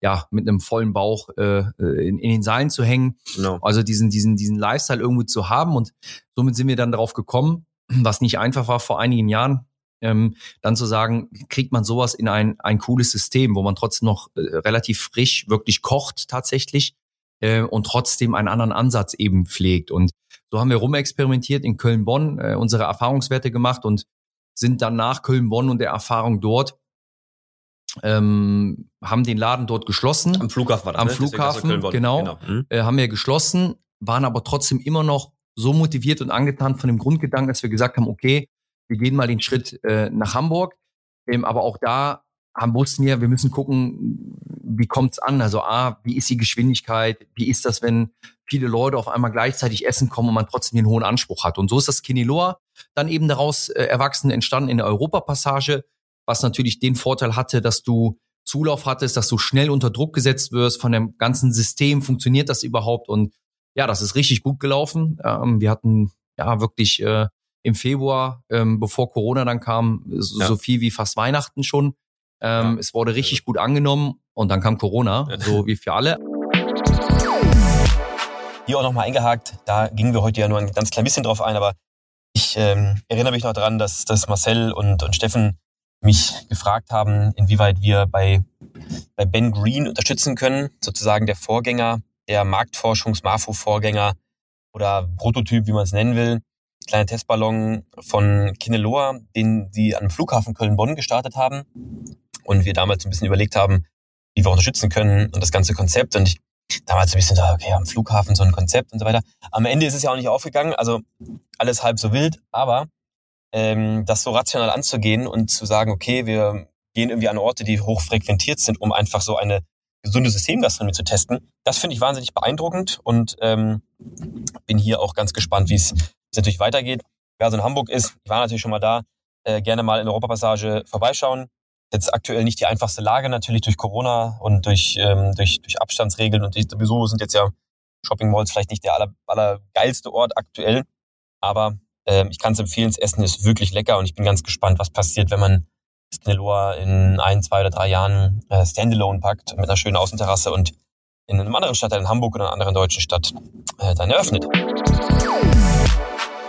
ja mit einem vollen Bauch äh, äh in, in den Seilen zu hängen. No. Also diesen diesen diesen Lifestyle irgendwo zu haben und somit sind wir dann darauf gekommen, was nicht einfach war vor einigen Jahren. Ähm, dann zu sagen, kriegt man sowas in ein, ein cooles System, wo man trotzdem noch äh, relativ frisch wirklich kocht tatsächlich, äh, und trotzdem einen anderen Ansatz eben pflegt. Und so haben wir rumexperimentiert in Köln-Bonn, äh, unsere Erfahrungswerte gemacht und sind dann nach Köln-Bonn und der Erfahrung dort ähm, haben den Laden dort geschlossen. Am Flughafen war das, Am ne? Flughafen, genau. genau. Mhm. Äh, haben wir geschlossen, waren aber trotzdem immer noch so motiviert und angetan von dem Grundgedanken, dass wir gesagt haben, okay, wir gehen mal den Schritt äh, nach Hamburg. Ähm, aber auch da haben, wussten wir, wir müssen gucken, wie kommt's an? Also A, wie ist die Geschwindigkeit? Wie ist das, wenn viele Leute auf einmal gleichzeitig essen kommen und man trotzdem den hohen Anspruch hat? Und so ist das Kineloa dann eben daraus äh, erwachsen, entstanden in der Europapassage, was natürlich den Vorteil hatte, dass du Zulauf hattest, dass du schnell unter Druck gesetzt wirst von dem ganzen System. Funktioniert das überhaupt? Und ja, das ist richtig gut gelaufen. Ähm, wir hatten ja wirklich äh, im Februar, ähm, bevor Corona dann kam, so, ja. so viel wie fast Weihnachten schon ähm, ja. Es wurde richtig gut angenommen und dann kam Corona, so wie für alle. Hier auch nochmal eingehakt, da gingen wir heute ja nur ein ganz klein bisschen drauf ein, aber ich ähm, erinnere mich noch daran, dass, dass Marcel und, und Steffen mich gefragt haben, inwieweit wir bei, bei Ben Green unterstützen können, sozusagen der Vorgänger, der Marktforschungs-MAFO-Vorgänger oder Prototyp, wie man es nennen will. Kleiner Testballon von Kineloa, den sie am Flughafen Köln-Bonn gestartet haben und wir damals ein bisschen überlegt haben, wie wir unterstützen können und das ganze Konzept. Und ich damals ein bisschen da, okay, am Flughafen so ein Konzept und so weiter. Am Ende ist es ja auch nicht aufgegangen, also alles halb so wild, aber ähm, das so rational anzugehen und zu sagen, okay, wir gehen irgendwie an Orte, die hoch frequentiert sind, um einfach so eine gesunde Systemgastronomie zu testen. Das finde ich wahnsinnig beeindruckend und ähm, bin hier auch ganz gespannt, wie es natürlich weitergeht. Wer also in Hamburg ist, ich war natürlich schon mal da, äh, gerne mal in Europapassage vorbeischauen jetzt aktuell nicht die einfachste Lage, natürlich durch Corona und durch, ähm, durch, durch Abstandsregeln und sowieso sind jetzt ja Shopping Malls vielleicht nicht der aller, aller geilste Ort aktuell. Aber ähm, ich kann es empfehlen, das Essen ist wirklich lecker und ich bin ganz gespannt, was passiert, wenn man das in ein, zwei oder drei Jahren äh, Standalone packt mit einer schönen Außenterrasse und in einem anderen Stadtteil, in Hamburg oder einer anderen deutschen Stadt, äh, dann eröffnet.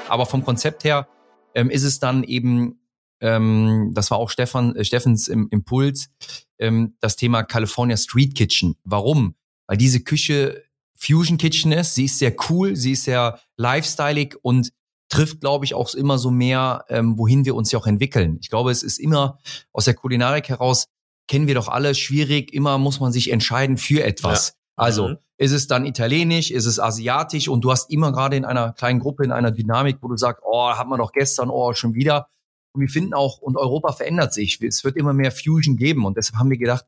Aber vom Konzept her ähm, ist es dann eben ähm, das war auch Stefan, äh, Steffens im Impuls, ähm, das Thema California Street Kitchen. Warum? Weil diese Küche Fusion Kitchen ist, sie ist sehr cool, sie ist sehr lifestyleig und trifft, glaube ich, auch immer so mehr, ähm, wohin wir uns ja auch entwickeln. Ich glaube, es ist immer aus der Kulinarik heraus, kennen wir doch alle, schwierig, immer muss man sich entscheiden für etwas. Ja. Also mhm. ist es dann italienisch, ist es asiatisch und du hast immer gerade in einer kleinen Gruppe, in einer Dynamik, wo du sagst, oh, hat man doch gestern, oh, schon wieder. Und wir finden auch, und Europa verändert sich. Es wird immer mehr Fusion geben. Und deshalb haben wir gedacht,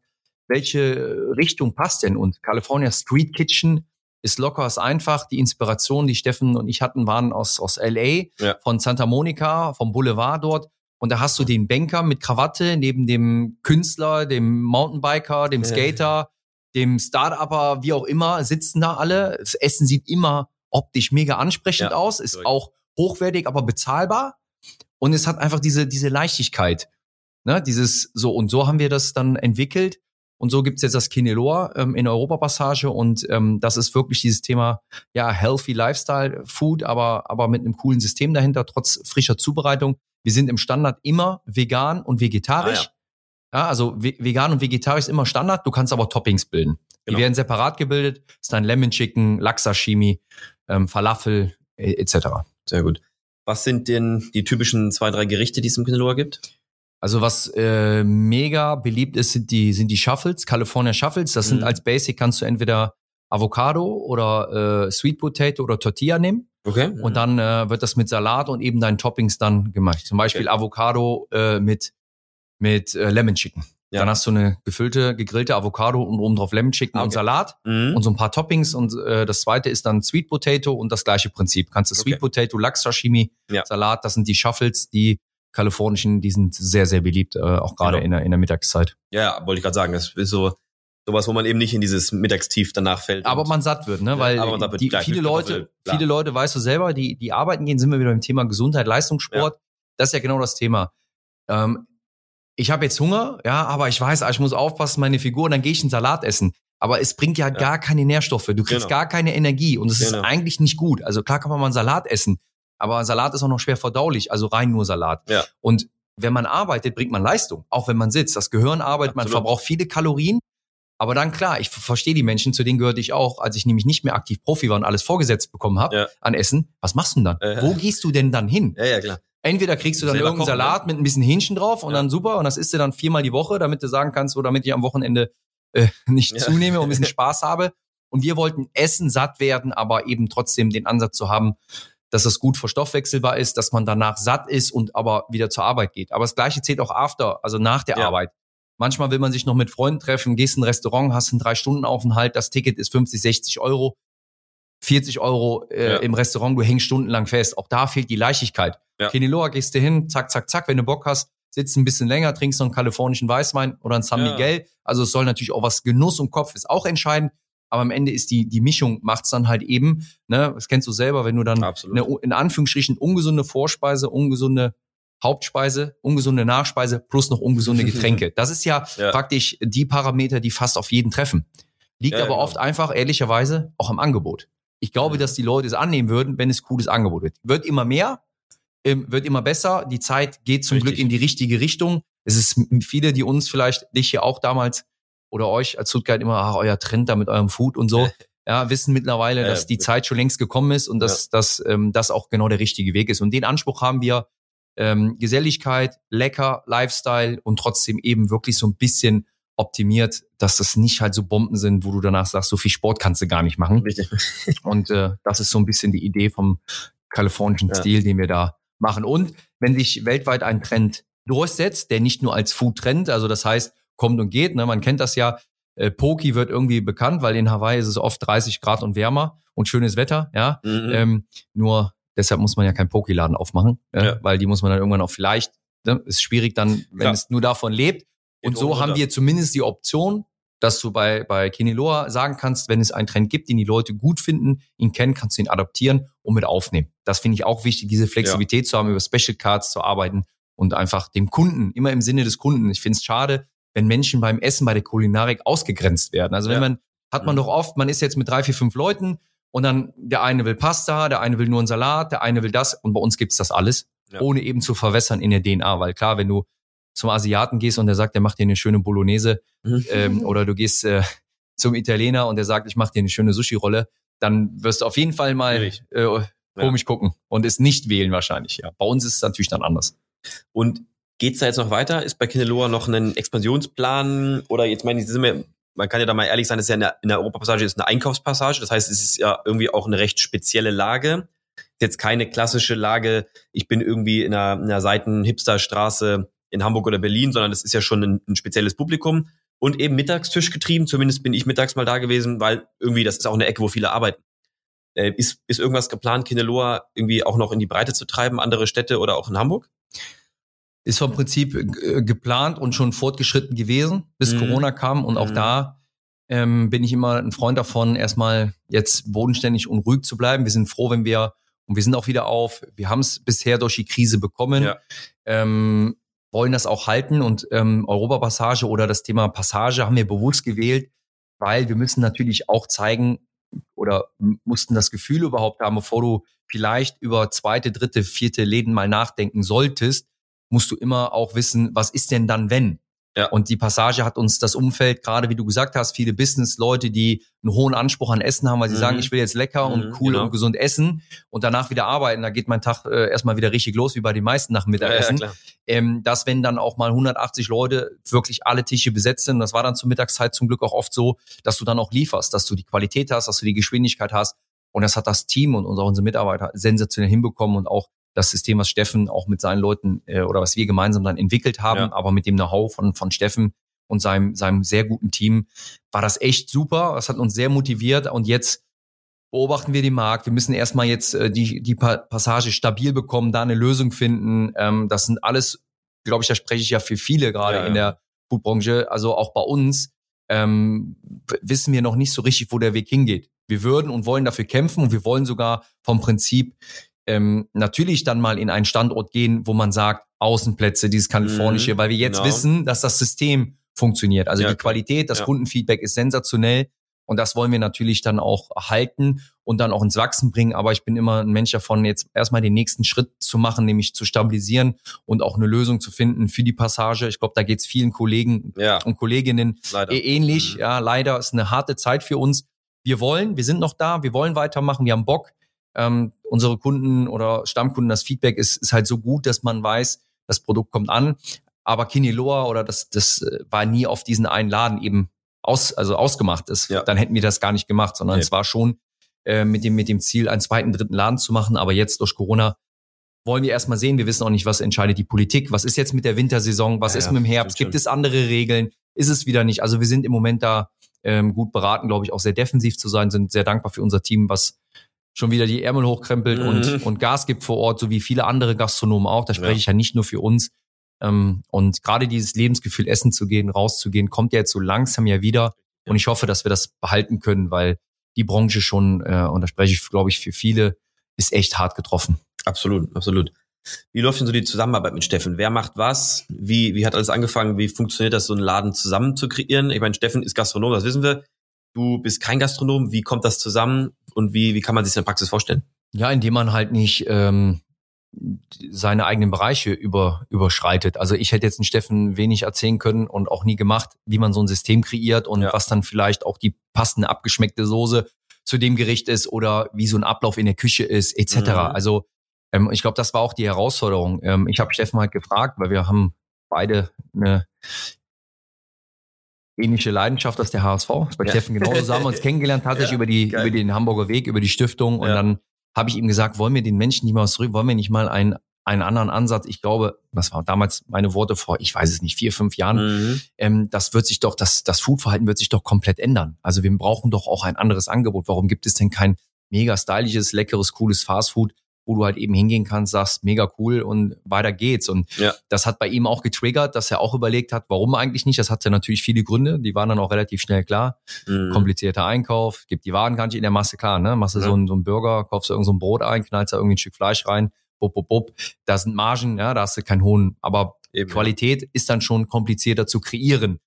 welche Richtung passt denn? Und California Street Kitchen ist locker, ist einfach. Die Inspiration, die Steffen und ich hatten, waren aus, aus LA, ja. von Santa Monica, vom Boulevard dort. Und da hast du den Banker mit Krawatte neben dem Künstler, dem Mountainbiker, dem Skater, ja. dem Start-Upper, wie auch immer, sitzen da alle. Das Essen sieht immer optisch mega ansprechend ja, aus, ist auch hochwertig, aber bezahlbar. Und es hat einfach diese, diese Leichtigkeit. Ne? Dieses so, und so haben wir das dann entwickelt. Und so gibt's jetzt das Kineloa ähm, in Europapassage und ähm, das ist wirklich dieses Thema, ja, healthy Lifestyle Food, aber, aber mit einem coolen System dahinter, trotz frischer Zubereitung. Wir sind im Standard immer vegan und vegetarisch. Ah, ja. ja. also ve vegan und vegetarisch ist immer Standard, du kannst aber Toppings bilden. Genau. Die werden separat gebildet, ist dann Lemon Chicken, Lachsashimi, ähm, Falafel etc. Sehr gut. Was sind denn die typischen zwei, drei Gerichte, die es im Kineloa gibt? Also was äh, mega beliebt ist, sind die, sind die Shuffles, California Shuffles. Das sind mhm. als Basic kannst du entweder Avocado oder äh, Sweet Potato oder Tortilla nehmen. Okay. Und dann äh, wird das mit Salat und eben deinen Toppings dann gemacht. Zum Beispiel okay. Avocado äh, mit, mit äh, Lemon Chicken. Ja. Dann hast du eine gefüllte, gegrillte Avocado und oben drauf Lemon Chicken ah, okay. und Salat mhm. und so ein paar Toppings. Und äh, das zweite ist dann Sweet Potato und das gleiche Prinzip. Kannst du okay. Sweet Potato, Lachs Sashimi, ja. Salat, das sind die Shuffles, die kalifornischen, die sind sehr, sehr beliebt, äh, auch gerade genau. in, der, in der Mittagszeit. Ja, wollte ich gerade sagen. Das ist so sowas, wo man eben nicht in dieses Mittagstief danach fällt. Aber man satt wird, ne? Weil ja, wird die, viele Leute, viele Leute, weißt du selber, die, die arbeiten gehen, sind wir wieder beim Thema Gesundheit, Leistungssport. Ja. Das ist ja genau das Thema. Ähm, ich habe jetzt Hunger, ja, aber ich weiß, ich muss aufpassen, meine Figur, und dann gehe ich einen Salat essen. Aber es bringt ja, ja. gar keine Nährstoffe. Du kriegst genau. gar keine Energie und es genau. ist eigentlich nicht gut. Also klar kann man mal einen Salat essen, aber Salat ist auch noch schwer verdaulich, also rein nur Salat. Ja. Und wenn man arbeitet, bringt man Leistung, auch wenn man sitzt. Das Gehirn arbeitet, Absolut. man verbraucht viele Kalorien. Aber dann klar, ich verstehe die Menschen, zu denen gehörte ich auch, als ich nämlich nicht mehr aktiv Profi war und alles vorgesetzt bekommen habe ja. an Essen. Was machst du denn dann? Äh, Wo gehst du denn dann hin? Ja, ja, klar. Entweder kriegst du dann irgendeinen kochen, Salat ne? mit ein bisschen Hähnchen drauf und ja. dann super und das isst du dann viermal die Woche, damit du sagen kannst, oder damit ich am Wochenende äh, nicht ja. zunehme und ein bisschen Spaß habe. Und wir wollten essen, satt werden, aber eben trotzdem den Ansatz zu haben, dass es gut verstoffwechselbar ist, dass man danach satt ist und aber wieder zur Arbeit geht. Aber das gleiche zählt auch after, also nach der ja. Arbeit. Manchmal will man sich noch mit Freunden treffen, gehst in ein Restaurant, hast einen drei Stunden Aufenthalt, das Ticket ist 50, 60 Euro, 40 Euro äh, ja. im Restaurant, du hängst stundenlang fest. Auch da fehlt die Leichtigkeit. Ja. Keniloa gehst du hin, zack, zack, zack, wenn du Bock hast, sitzt ein bisschen länger, trinkst noch einen kalifornischen Weißwein oder einen San Miguel. Also es soll natürlich auch was Genuss und Kopf ist auch entscheidend. Aber am Ende ist die, die Mischung macht's dann halt eben, ne, das kennst du selber, wenn du dann eine, in Anführungsstrichen ungesunde Vorspeise, ungesunde Hauptspeise, ungesunde Nachspeise plus noch ungesunde Getränke. Das ist ja, ja, praktisch die Parameter, die fast auf jeden treffen. Liegt ja, aber genau. oft einfach, ehrlicherweise, auch am Angebot. Ich glaube, mhm. dass die Leute es annehmen würden, wenn es cooles Angebot wird. Wird immer mehr, ähm, wird immer besser. Die Zeit geht zum Richtig. Glück in die richtige Richtung. Es ist viele, die uns vielleicht, dich hier auch damals oder euch als Stuttgart immer, ach, euer Trend da mit eurem Food und so. Ja, wissen mittlerweile, dass die Zeit schon längst gekommen ist und dass, ja. dass ähm, das auch genau der richtige Weg ist. Und den Anspruch haben wir, ähm, Geselligkeit, lecker, Lifestyle und trotzdem eben wirklich so ein bisschen optimiert, dass das nicht halt so Bomben sind, wo du danach sagst, so viel Sport kannst du gar nicht machen. Richtig. Und äh, das ist so ein bisschen die Idee vom kalifornischen ja. Stil, den wir da machen. Und wenn sich weltweit ein Trend durchsetzt, der nicht nur als Food-Trend, also das heißt, kommt und geht, ne, man kennt das ja, äh, Poki wird irgendwie bekannt, weil in Hawaii ist es oft 30 Grad und wärmer und schönes Wetter, ja. Mhm. Ähm, nur deshalb muss man ja keinen Poki-Laden aufmachen, äh, ja. weil die muss man dann irgendwann auch vielleicht, ne, ist schwierig dann, wenn Klar. es nur davon lebt. Und so haben wir zumindest die Option, dass du bei, bei Kiniloa sagen kannst, wenn es einen Trend gibt, den die Leute gut finden, ihn kennen, kannst du ihn adaptieren und mit aufnehmen. Das finde ich auch wichtig, diese Flexibilität ja. zu haben, über Special Cards zu arbeiten und einfach dem Kunden, immer im Sinne des Kunden. Ich finde es schade, wenn Menschen beim Essen bei der Kulinarik ausgegrenzt werden. Also wenn ja. man, hat man mhm. doch oft, man ist jetzt mit drei, vier, fünf Leuten und dann der eine will Pasta, der eine will nur einen Salat, der eine will das und bei uns gibt's das alles, ja. ohne eben zu verwässern in der DNA. Weil klar, wenn du zum Asiaten gehst und der sagt, der macht dir eine schöne Bolognese mhm. ähm, oder du gehst äh, zum Italiener und der sagt, ich mache dir eine schöne Sushi-Rolle, dann wirst du auf jeden Fall mal äh, komisch ja. gucken und es nicht wählen wahrscheinlich. Ja, bei uns ist es natürlich dann anders. Und geht's da jetzt noch weiter? Ist bei Kineloa noch ein Expansionsplan oder jetzt meine ich, sind man kann ja da mal ehrlich sein, das ist ja in der, in der Europapassage ist eine Einkaufspassage, das heißt, es ist ja irgendwie auch eine recht spezielle Lage. Ist jetzt keine klassische Lage, ich bin irgendwie in einer, in einer Seiten-Hipsterstraße in Hamburg oder Berlin, sondern das ist ja schon ein, ein spezielles Publikum und eben Mittagstisch getrieben. Zumindest bin ich mittags mal da gewesen, weil irgendwie das ist auch eine Ecke, wo viele arbeiten. Äh, ist, ist irgendwas geplant, Kineloa irgendwie auch noch in die Breite zu treiben, andere Städte oder auch in Hamburg? Ist vom Prinzip äh, geplant und schon fortgeschritten gewesen, bis mhm. Corona kam. Und auch mhm. da ähm, bin ich immer ein Freund davon, erstmal jetzt bodenständig und ruhig zu bleiben. Wir sind froh, wenn wir, und wir sind auch wieder auf, wir haben es bisher durch die Krise bekommen. Ja. Ähm, wollen das auch halten und ähm, Europapassage oder das Thema Passage haben wir bewusst gewählt, weil wir müssen natürlich auch zeigen oder mussten das Gefühl überhaupt haben, bevor du vielleicht über zweite, dritte, vierte Läden mal nachdenken solltest, musst du immer auch wissen, was ist denn dann, wenn? Ja. Und die Passage hat uns das Umfeld, gerade wie du gesagt hast, viele Business-Leute, die einen hohen Anspruch an Essen haben, weil sie mhm. sagen, ich will jetzt lecker mhm, und cool genau. und gesund essen und danach wieder arbeiten. Da geht mein Tag äh, erstmal wieder richtig los, wie bei den meisten nach dem Mittagessen. Ja, ja, ähm, dass wenn dann auch mal 180 Leute wirklich alle Tische besetzt sind, das war dann zur Mittagszeit zum Glück auch oft so, dass du dann auch lieferst, dass du die Qualität hast, dass du die Geschwindigkeit hast. Und das hat das Team und unsere Mitarbeiter sensationell hinbekommen und auch das System, was Steffen auch mit seinen Leuten äh, oder was wir gemeinsam dann entwickelt haben, ja. aber mit dem Know-how von, von Steffen und seinem, seinem sehr guten Team, war das echt super. Das hat uns sehr motiviert und jetzt beobachten wir den Markt. Wir müssen erstmal jetzt äh, die, die Passage stabil bekommen, da eine Lösung finden. Ähm, das sind alles, glaube ich, da spreche ich ja für viele gerade ja, in der Foodbranche, also auch bei uns, ähm, wissen wir noch nicht so richtig, wo der Weg hingeht. Wir würden und wollen dafür kämpfen und wir wollen sogar vom Prinzip ähm, natürlich dann mal in einen Standort gehen, wo man sagt, Außenplätze, dieses kalifornische, mhm, weil wir jetzt genau. wissen, dass das System funktioniert. Also ja, die Qualität, das ja. Kundenfeedback ist sensationell und das wollen wir natürlich dann auch halten und dann auch ins Wachsen bringen. Aber ich bin immer ein Mensch davon, jetzt erstmal den nächsten Schritt zu machen, nämlich zu stabilisieren und auch eine Lösung zu finden für die Passage. Ich glaube, da geht es vielen Kollegen ja. und Kolleginnen leider. ähnlich. Mhm. Ja, leider ist eine harte Zeit für uns. Wir wollen, wir sind noch da, wir wollen weitermachen, wir haben Bock ähm, unsere Kunden oder Stammkunden, das Feedback ist, ist halt so gut, dass man weiß, das Produkt kommt an. Aber Kiniloa oder das, das äh, war nie auf diesen einen Laden eben aus, also ausgemacht ist. Ja. Dann hätten wir das gar nicht gemacht, sondern nee. es war schon äh, mit dem, mit dem Ziel, einen zweiten, dritten Laden zu machen. Aber jetzt durch Corona wollen wir erstmal sehen. Wir wissen auch nicht, was entscheidet die Politik. Was ist jetzt mit der Wintersaison? Was ja, ist mit dem Herbst? Gibt es andere Regeln? Ist es wieder nicht? Also wir sind im Moment da ähm, gut beraten, glaube ich, auch sehr defensiv zu sein, sind sehr dankbar für unser Team, was schon wieder die Ärmel hochkrempelt mhm. und, und Gas gibt vor Ort, so wie viele andere Gastronomen auch. Da spreche ja. ich ja nicht nur für uns. Ähm, und gerade dieses Lebensgefühl, essen zu gehen, rauszugehen, kommt ja jetzt so langsam ja wieder. Und ich hoffe, dass wir das behalten können, weil die Branche schon, äh, und da spreche ich, glaube ich, für viele, ist echt hart getroffen. Absolut, absolut. Wie läuft denn so die Zusammenarbeit mit Steffen? Wer macht was? Wie, wie hat alles angefangen? Wie funktioniert das, so einen Laden zusammen zu kreieren? Ich meine, Steffen ist Gastronom, das wissen wir. Du bist kein Gastronom. Wie kommt das zusammen? Und wie, wie kann man sich das in der Praxis vorstellen? Ja, indem man halt nicht ähm, seine eigenen Bereiche über, überschreitet. Also ich hätte jetzt einen Steffen wenig erzählen können und auch nie gemacht, wie man so ein System kreiert und ja. was dann vielleicht auch die passende abgeschmeckte Soße zu dem Gericht ist oder wie so ein Ablauf in der Küche ist, etc. Mhm. Also ähm, ich glaube, das war auch die Herausforderung. Ähm, ich habe Steffen halt gefragt, weil wir haben beide eine ähnliche Leidenschaft als der HSV. Bei ja. Steffen genauso. So haben wir uns kennengelernt, tatsächlich ja, über die, geil. über den Hamburger Weg, über die Stiftung. Und ja. dann habe ich ihm gesagt, wollen wir den Menschen nicht mal was zurück, wollen wir nicht mal einen, einen anderen Ansatz? Ich glaube, das war damals meine Worte vor, ich weiß es nicht, vier, fünf Jahren. Mhm. Ähm, das wird sich doch, das, das Foodverhalten wird sich doch komplett ändern. Also wir brauchen doch auch ein anderes Angebot. Warum gibt es denn kein mega stylisches, leckeres, cooles Fastfood, wo du halt eben hingehen kannst, sagst, mega cool und weiter geht's. Und ja. das hat bei ihm auch getriggert, dass er auch überlegt hat, warum eigentlich nicht. Das hatte natürlich viele Gründe, die waren dann auch relativ schnell klar. Mhm. Komplizierter Einkauf, gibt die Waren gar nicht in der Masse klar, ne? Machst du ja. so, einen, so einen Burger, kaufst du irgend so ein Brot ein, knallst da irgendwie ein Stück Fleisch rein, bup, bup, bup. Da sind Margen, ja, da hast du keinen hohen, aber Eben, Qualität ist dann schon komplizierter zu kreieren.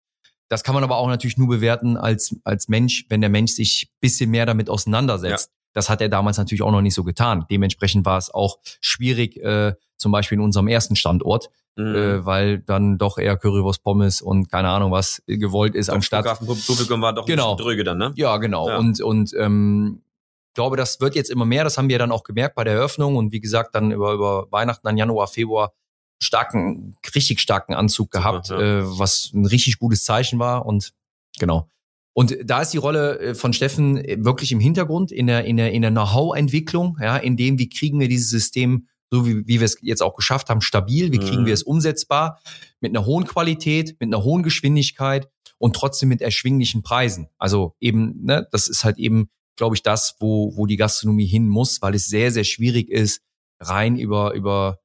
Das kann man aber auch natürlich nur bewerten als, als Mensch, wenn der Mensch sich bisschen mehr damit auseinandersetzt. Ja. Das hat er damals natürlich auch noch nicht so getan. Dementsprechend war es auch schwierig, äh, zum Beispiel in unserem ersten Standort, mhm. äh, weil dann doch eher Currywurst, Pommes und keine Ahnung was gewollt ist, anstatt. Publikum war doch genau. ein dröge dann, ne? Ja, genau. Ja. Und, und ähm, ich glaube, das wird jetzt immer mehr. Das haben wir dann auch gemerkt bei der Eröffnung und wie gesagt, dann über, über Weihnachten, dann Januar, Februar starken, richtig starken Anzug gehabt, Super, ja. äh, was ein richtig gutes Zeichen war. Und genau. Und da ist die Rolle äh, von Steffen äh, wirklich im Hintergrund in der, in der, in der Know-how-Entwicklung, ja, in dem, wie kriegen wir dieses System, so wie, wie wir es jetzt auch geschafft haben, stabil, wie kriegen wir mhm. es umsetzbar, mit einer hohen Qualität, mit einer hohen Geschwindigkeit und trotzdem mit erschwinglichen Preisen. Also eben, ne, das ist halt eben, glaube ich, das, wo, wo die Gastronomie hin muss, weil es sehr, sehr schwierig ist, rein über, über,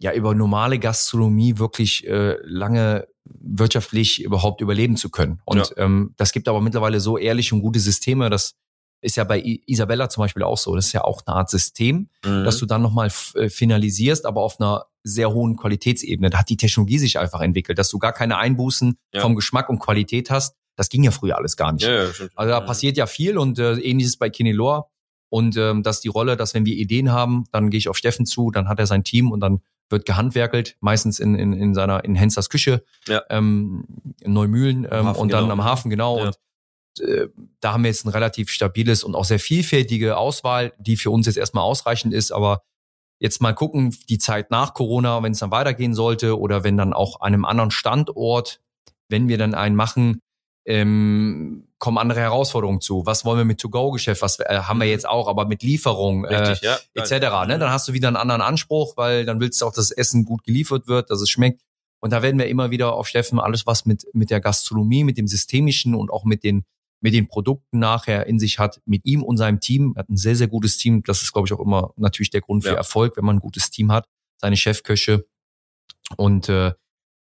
ja, über normale Gastronomie wirklich äh, lange wirtschaftlich überhaupt überleben zu können. Und ja. ähm, das gibt aber mittlerweile so ehrliche und gute Systeme, das ist ja bei Isabella zum Beispiel auch so. Das ist ja auch eine Art System, mhm. dass du dann nochmal äh, finalisierst, aber auf einer sehr hohen Qualitätsebene. Da hat die Technologie sich einfach entwickelt, dass du gar keine Einbußen Ja. vom Geschmack und Qualität hast. Das ging ja früher alles gar nicht. Ja, ja. Also da Mhm. passiert ja viel und äh, ähnliches bei Kinelor. Und ähm, das ist die Rolle, dass wenn wir Ideen haben, dann gehe ich auf Steffen zu, dann hat er sein Team und dann wird gehandwerkelt, meistens in, in, in seiner in Hensers Küche, Ja. ähm, in Neumühlen ähm, Hafen, und dann genau. am Hafen, genau. Ja. Und äh, da haben wir jetzt ein relativ stabiles und auch sehr vielfältige Auswahl, die für uns jetzt erstmal ausreichend ist, aber jetzt mal gucken, die Zeit nach Corona, wenn es dann weitergehen sollte oder wenn dann auch an einem anderen Standort, wenn wir dann einen machen, ähm, kommen andere Herausforderungen zu. Was wollen wir mit To-Go-Geschäft? Was äh, haben wir jetzt auch, aber mit Lieferung äh, Richtig, ja. etc. Ne? Dann hast du wieder einen anderen Anspruch, weil dann willst du auch, dass das Essen gut geliefert wird, dass es schmeckt. Und da werden wir immer wieder auf Steffen alles, was mit mit der Gastronomie, mit dem Systemischen und auch mit den mit den Produkten nachher in sich hat, mit ihm und seinem Team. Er hat ein sehr, sehr gutes Team. Das ist, glaube ich, auch immer natürlich der Grund für Ja. Erfolg, wenn man ein gutes Team hat. Seine Chefköche. Und äh,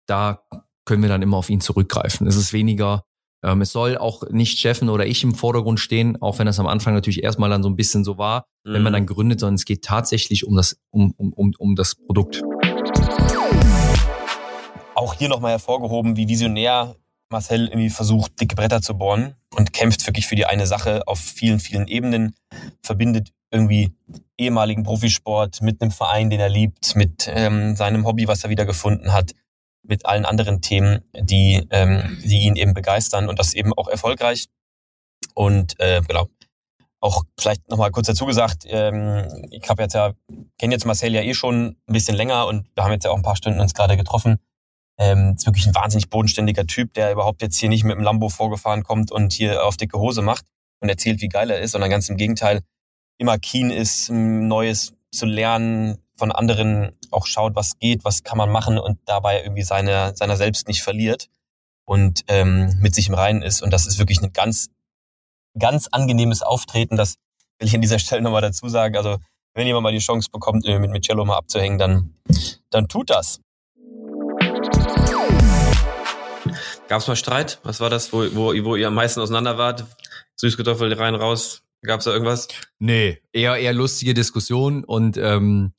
da können wir dann immer auf ihn zurückgreifen. Es ist weniger, ähm, es soll auch nicht Steffen oder ich im Vordergrund stehen, auch wenn das am Anfang natürlich erstmal dann so ein bisschen so war, wenn man Mhm. dann gründet, sondern es geht tatsächlich um das, um, um, um, um das Produkt. auch hier nochmal hervorgehoben, wie visionär Marcel irgendwie versucht, dicke Bretter zu bohren und kämpft wirklich für die eine Sache auf vielen, vielen Ebenen, verbindet irgendwie ehemaligen Profisport mit einem Verein, den er liebt, mit ähm, seinem Hobby, was er wieder gefunden hat, mit allen anderen Themen, die, ähm, die ihn eben begeistern und das eben auch erfolgreich. Und äh, genau, auch vielleicht nochmal kurz dazu gesagt, ähm, ich habe jetzt ja, kenne jetzt Marcel ja eh schon ein bisschen länger und wir haben jetzt ja auch ein paar Stunden uns gerade getroffen. Ähm, ist wirklich ein wahnsinnig bodenständiger Typ, der überhaupt jetzt hier nicht mit dem Lambo vorgefahren kommt und hier auf dicke Hose macht und erzählt, wie geil er ist, sondern ganz im Gegenteil immer keen ist, Neues zu lernen, von anderen auch schaut, was geht, was kann man machen und dabei irgendwie seine, seiner selbst nicht verliert und ähm, mit sich im Reinen ist. Und das ist wirklich ein ganz, ganz angenehmes Auftreten. Das will ich an dieser Stelle nochmal dazu sagen. Also wenn jemand mal die Chance bekommt, mit, mit Cello mal abzuhängen, dann, dann tut das. Gab es mal Streit? Was war das, wo, wo, wo ihr am meisten auseinander wart? Süßkartoffel rein, raus. Gab es da irgendwas? Nee, eher eher lustige Diskussion und ähm,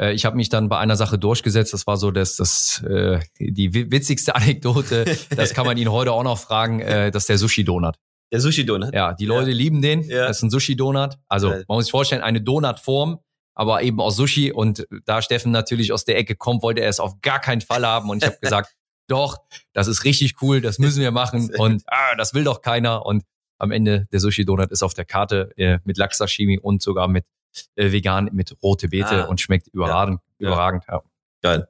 äh, ich habe mich dann bei einer Sache durchgesetzt. Das war so das, das äh, die wi- witzigste Anekdote. Das kann man ihn heute auch noch fragen. Äh, das ist der Sushi Donut. Der Sushi-Donut. Ja, die Leute lieben den. Ja. Das ist ein Sushi Donut. Also man muss sich vorstellen, eine Donutform, aber eben aus Sushi. Und da Steffen natürlich aus der Ecke kommt, wollte er es auf gar keinen Fall haben. Und ich habe gesagt, doch, das ist richtig cool, das müssen wir machen. Und ah, das will doch keiner. Und am Ende der Sushi Donut ist auf der Karte äh, mit Lachs-Sashimi und sogar mit äh, vegan mit rote Beete Ah. und schmeckt überragend. Ja. Überragend. Ja. Geil.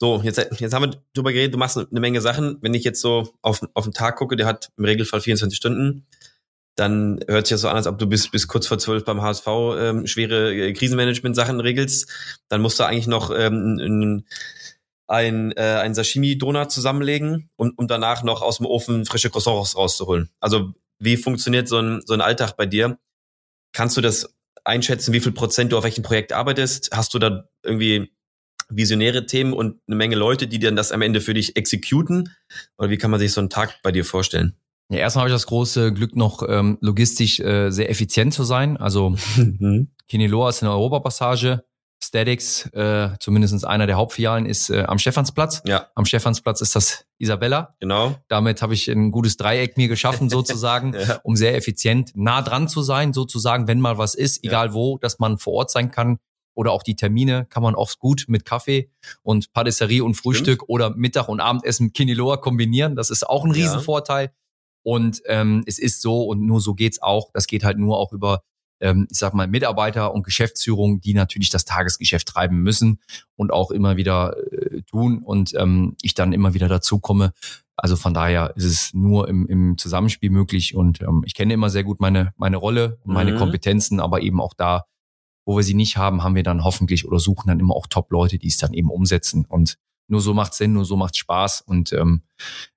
So, jetzt, jetzt haben wir drüber geredet, du machst eine Menge Sachen. Wenn ich jetzt so auf, auf den Tag gucke, der hat im Regelfall 24 Stunden, dann hört sich das so an, als ob du bis, bis kurz vor zwölf beim HSV ähm, schwere äh, Krisenmanagement-Sachen regelst. Dann musst du eigentlich noch ähm, ein, ein, äh, ein Sashimi-Donut zusammenlegen, um, um danach noch aus dem Ofen frische Croissants rauszuholen. Also wie funktioniert so ein, so ein Alltag bei dir? Kannst du das einschätzen, wie viel Prozent du auf welchem Projekt arbeitest? Hast du da irgendwie visionäre Themen und eine Menge Leute, die dann das am Ende für dich exekuten? Oder wie kann man sich so einen Tag bei dir vorstellen? Ja, erstmal habe ich das große Glück, noch ähm, logistisch äh, sehr effizient zu sein. Also Kiniloa ist in der Europapassage. Statics, äh, zumindest einer der Hauptfilialen, ist äh, am Stephansplatz. Ja, Am Stephansplatz ist das Isabella. genau. Damit habe ich ein gutes Dreieck mir geschaffen, sozusagen, Ja. um sehr effizient nah dran zu sein, sozusagen, wenn mal was ist, Ja. egal wo, dass man vor Ort sein kann. Oder auch die Termine kann man oft gut mit Kaffee und Patisserie und Frühstück oder Mittag- und Abendessen Kiniloa kombinieren. Das ist auch ein Ja. Riesenvorteil. Und ähm, es ist so und nur so geht's auch. Das geht halt nur auch über, ähm, ich sag mal, Mitarbeiter und Geschäftsführung, die natürlich das Tagesgeschäft treiben müssen und auch immer wieder äh, tun und ähm, ich dann immer wieder dazu komme. Also von daher ist es nur im, im Zusammenspiel möglich und ähm, ich kenne immer sehr gut meine meine Rolle und meine Mhm. Kompetenzen, aber eben auch da, wo wir sie nicht haben, haben wir dann hoffentlich oder suchen dann immer auch Top-Leute, die es dann eben umsetzen und nur so macht Sinn, nur so macht Spaß und ähm,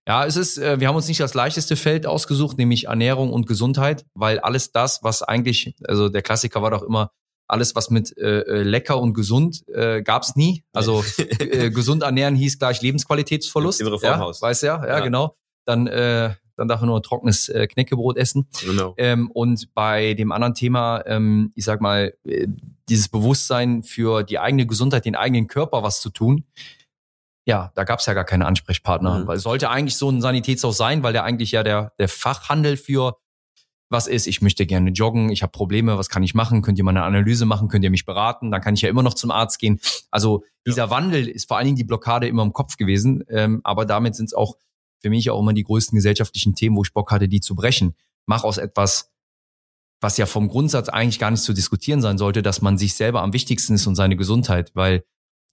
ja, es ist, äh, wir haben uns nicht das leichteste Feld ausgesucht, nämlich Ernährung und Gesundheit, weil alles das, was eigentlich, also der Klassiker war doch immer, alles was mit äh, äh, lecker und gesund äh, gab's nie. Also äh, gesund ernähren hieß gleich Lebensqualitätsverlust. Im Reformhaus. Ja, weißt du ja, ja, Ja. genau. Dann, äh, dann darf man nur trockenes äh, Knäckebrot essen. genau. Ähm, und bei dem anderen Thema, ähm, ich sag mal, äh, dieses Bewusstsein für die eigene Gesundheit, den eigenen Körper was zu tun. Ja, da gab's ja gar keine Ansprechpartner. Mhm. Weil es sollte eigentlich so ein Sanitätshaus sein, weil der eigentlich ja der, der Fachhandel für was ist, ich möchte gerne joggen, ich habe Probleme, was kann ich machen? Könnt ihr mal eine Analyse machen? Könnt ihr mich beraten? Dann kann ich ja immer noch zum Arzt gehen. Also dieser ja. Wandel ist vor allen Dingen die Blockade immer im Kopf gewesen, ähm, aber damit sind es auch für mich auch immer die größten gesellschaftlichen Themen, wo ich Bock hatte, die zu brechen. Mach aus etwas, was ja vom Grundsatz eigentlich gar nicht zu diskutieren sein sollte, dass man sich selber am wichtigsten ist und seine Gesundheit, weil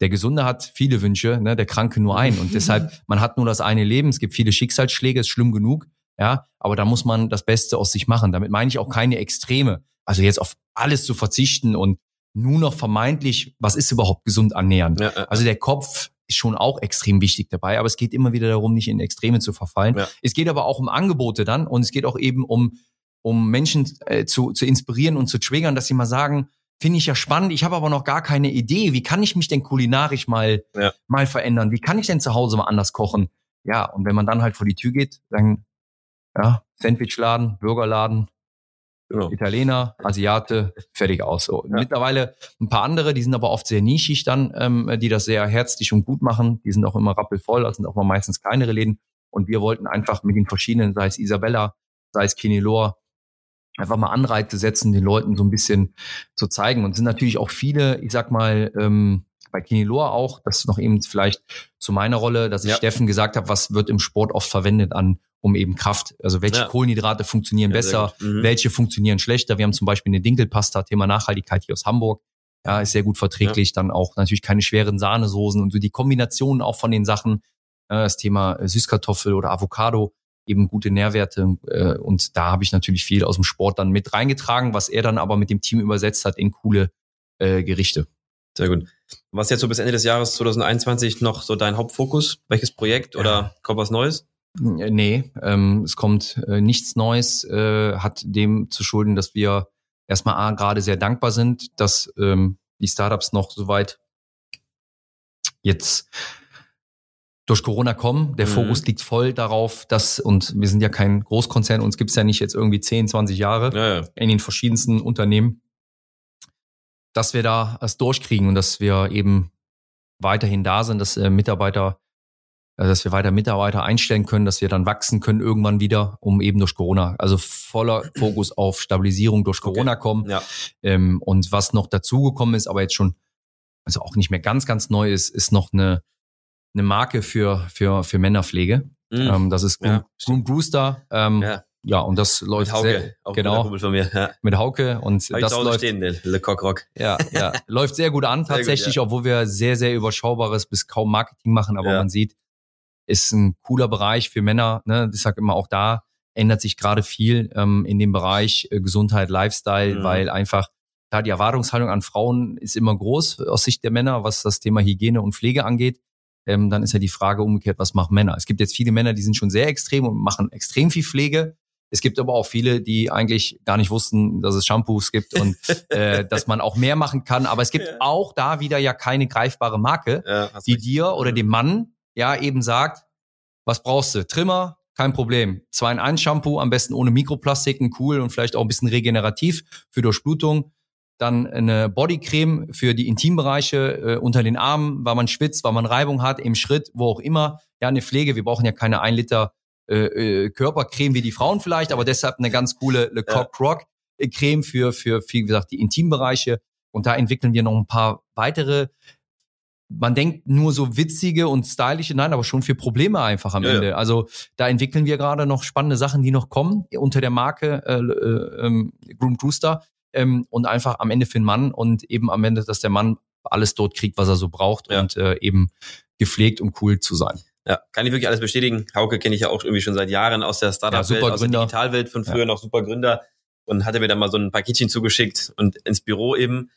der Gesunde hat viele Wünsche, ne, der Kranke nur einen. Und deshalb, man hat nur das eine Leben, es gibt viele Schicksalsschläge, ist schlimm genug, ja, aber da muss man das Beste aus sich machen. Damit meine ich auch keine Extreme. Also jetzt auf alles zu verzichten und nur noch vermeintlich, was ist überhaupt gesund annähernd? Ja, äh, also der Kopf ist schon auch extrem wichtig dabei, aber es geht immer wieder darum, nicht in Extreme zu verfallen. Ja. Es geht aber auch um Angebote dann und es geht auch eben um, um Menschen äh, zu, zu inspirieren und zu triggern, dass sie mal sagen, finde ich ja spannend, ich habe aber noch gar keine Idee, wie kann ich mich denn kulinarisch mal, ja. mal verändern? Wie kann ich denn zu Hause mal anders kochen? Ja, und wenn man dann halt vor die Tür geht, dann ja, Sandwichladen, Burgerladen, genau. Italiener, Asiate, fertig aus. So. Ja. Mittlerweile ein paar andere, die sind aber oft sehr nischig dann, ähm, die das sehr herzlich und gut machen. Die sind auch immer rappelvoll, das sind auch mal meistens kleinere Läden. Und wir wollten einfach mit den verschiedenen, sei es Isabella, sei es Kinelor, einfach mal Anreize setzen, den Leuten so ein bisschen zu zeigen. Und sind natürlich auch viele, ich sag mal, ähm, bei Kinelor auch, das ist noch eben vielleicht zu meiner Rolle, dass ich ja. Steffen gesagt habe, was wird im Sport oft verwendet an um eben Kraft. Also welche ja. Kohlenhydrate funktionieren ja, besser, mhm. welche funktionieren schlechter. Wir haben zum Beispiel eine Dinkelpasta, Thema Nachhaltigkeit hier aus Hamburg. Ja, ist sehr gut verträglich. Dann auch natürlich keine schweren Sahnesoßen und so die Kombinationen auch von den Sachen. Äh, das Thema Süßkartoffel oder Avocado, eben gute Nährwerte. Äh, und da habe ich natürlich viel aus dem Sport dann mit reingetragen, was er dann aber mit dem Team übersetzt hat in coole äh, Gerichte. Sehr gut. Was jetzt so bis Ende des Jahres 2021 noch so dein Hauptfokus? Welches Projekt oder kommt was Neues? Äh, nee, ähm, es kommt äh, nichts Neues, äh, hat dem zu schulden, dass wir erstmal A, gerade sehr dankbar sind, dass ähm, die Startups noch soweit jetzt durch Corona kommen. Der mhm. Fokus liegt voll darauf, dass, und wir sind ja kein Großkonzern, uns gibt's ja nicht jetzt irgendwie 10, 20 Jahre ja, ja. in den verschiedensten Unternehmen, dass wir da es durchkriegen und dass wir eben weiterhin da sind, dass äh, Mitarbeiter äh, dass wir weiter Mitarbeiter einstellen können, dass wir dann wachsen können irgendwann wieder, um eben durch Corona, also voller Fokus auf Stabilisierung durch Corona okay. kommen. Ja. Ähm, und was noch dazugekommen ist, aber jetzt schon, also auch nicht mehr ganz, ganz neu ist, ist noch eine, eine Marke für, für, für Männerpflege. Mhm. Ähm, das ist Groom, ja. Groom Brewster. Ähm, ja. Ja, und das läuft mit Hauke, sehr, auch genau, von mir, ja. mit Hauke und Hab das läuft stehen, Le Coq Rock. Ja, ja, läuft sehr gut an tatsächlich, gut, obwohl wir sehr sehr überschaubares bis kaum Marketing machen, aber man sieht, ist ein cooler Bereich für Männer. Ne? Ich sage immer, auch da ändert sich gerade viel ähm, in dem Bereich äh, Gesundheit, Lifestyle, mhm. weil einfach da die Erwartungshaltung an Frauen ist immer groß aus Sicht der Männer, was das Thema Hygiene und Pflege angeht. Ähm, dann ist ja die Frage umgekehrt, was machen Männer? Es gibt jetzt viele Männer, die sind schon sehr extrem und machen extrem viel Pflege. Es gibt aber auch viele, die eigentlich gar nicht wussten, dass es Shampoos gibt und äh, dass man auch mehr machen kann. Aber es gibt ja. auch da wieder ja keine greifbare Marke, ja, die dir oder dem Mann ja eben sagt, was brauchst du? Trimmer, kein Problem. Zwei in ein Shampoo, am besten ohne Mikroplastiken, cool und vielleicht auch ein bisschen regenerativ für Durchblutung. Dann eine Bodycreme für die Intimbereiche äh, unter den Armen, weil man schwitzt, weil man Reibung hat, im Schritt, wo auch immer. Ja, eine Pflege. Wir brauchen ja keine ein Liter äh, äh, Körpercreme wie die Frauen vielleicht, aber deshalb eine ganz coole Le Coq Croc Creme für, für, wie gesagt, die Intimbereiche. Und da entwickeln wir noch ein paar weitere man denkt nur so witzige und stylische, nein, aber schon für Probleme einfach am ja, Ende. Ja. Also da entwickeln wir gerade noch spannende Sachen, die noch kommen unter der Marke äh, äh, ähm, Groom Brewster ähm, und einfach am Ende für den Mann und eben am Ende, dass der Mann alles dort kriegt, was er so braucht ja. und äh, eben gepflegt und cool zu sein. Ja, kann ich wirklich alles bestätigen. Hauke kenne ich ja auch irgendwie schon seit Jahren aus der Startup-Welt, aus der Digitalwelt von früher noch super Gründer und hatte mir dann mal so ein Paketchen zugeschickt und ins Büro eben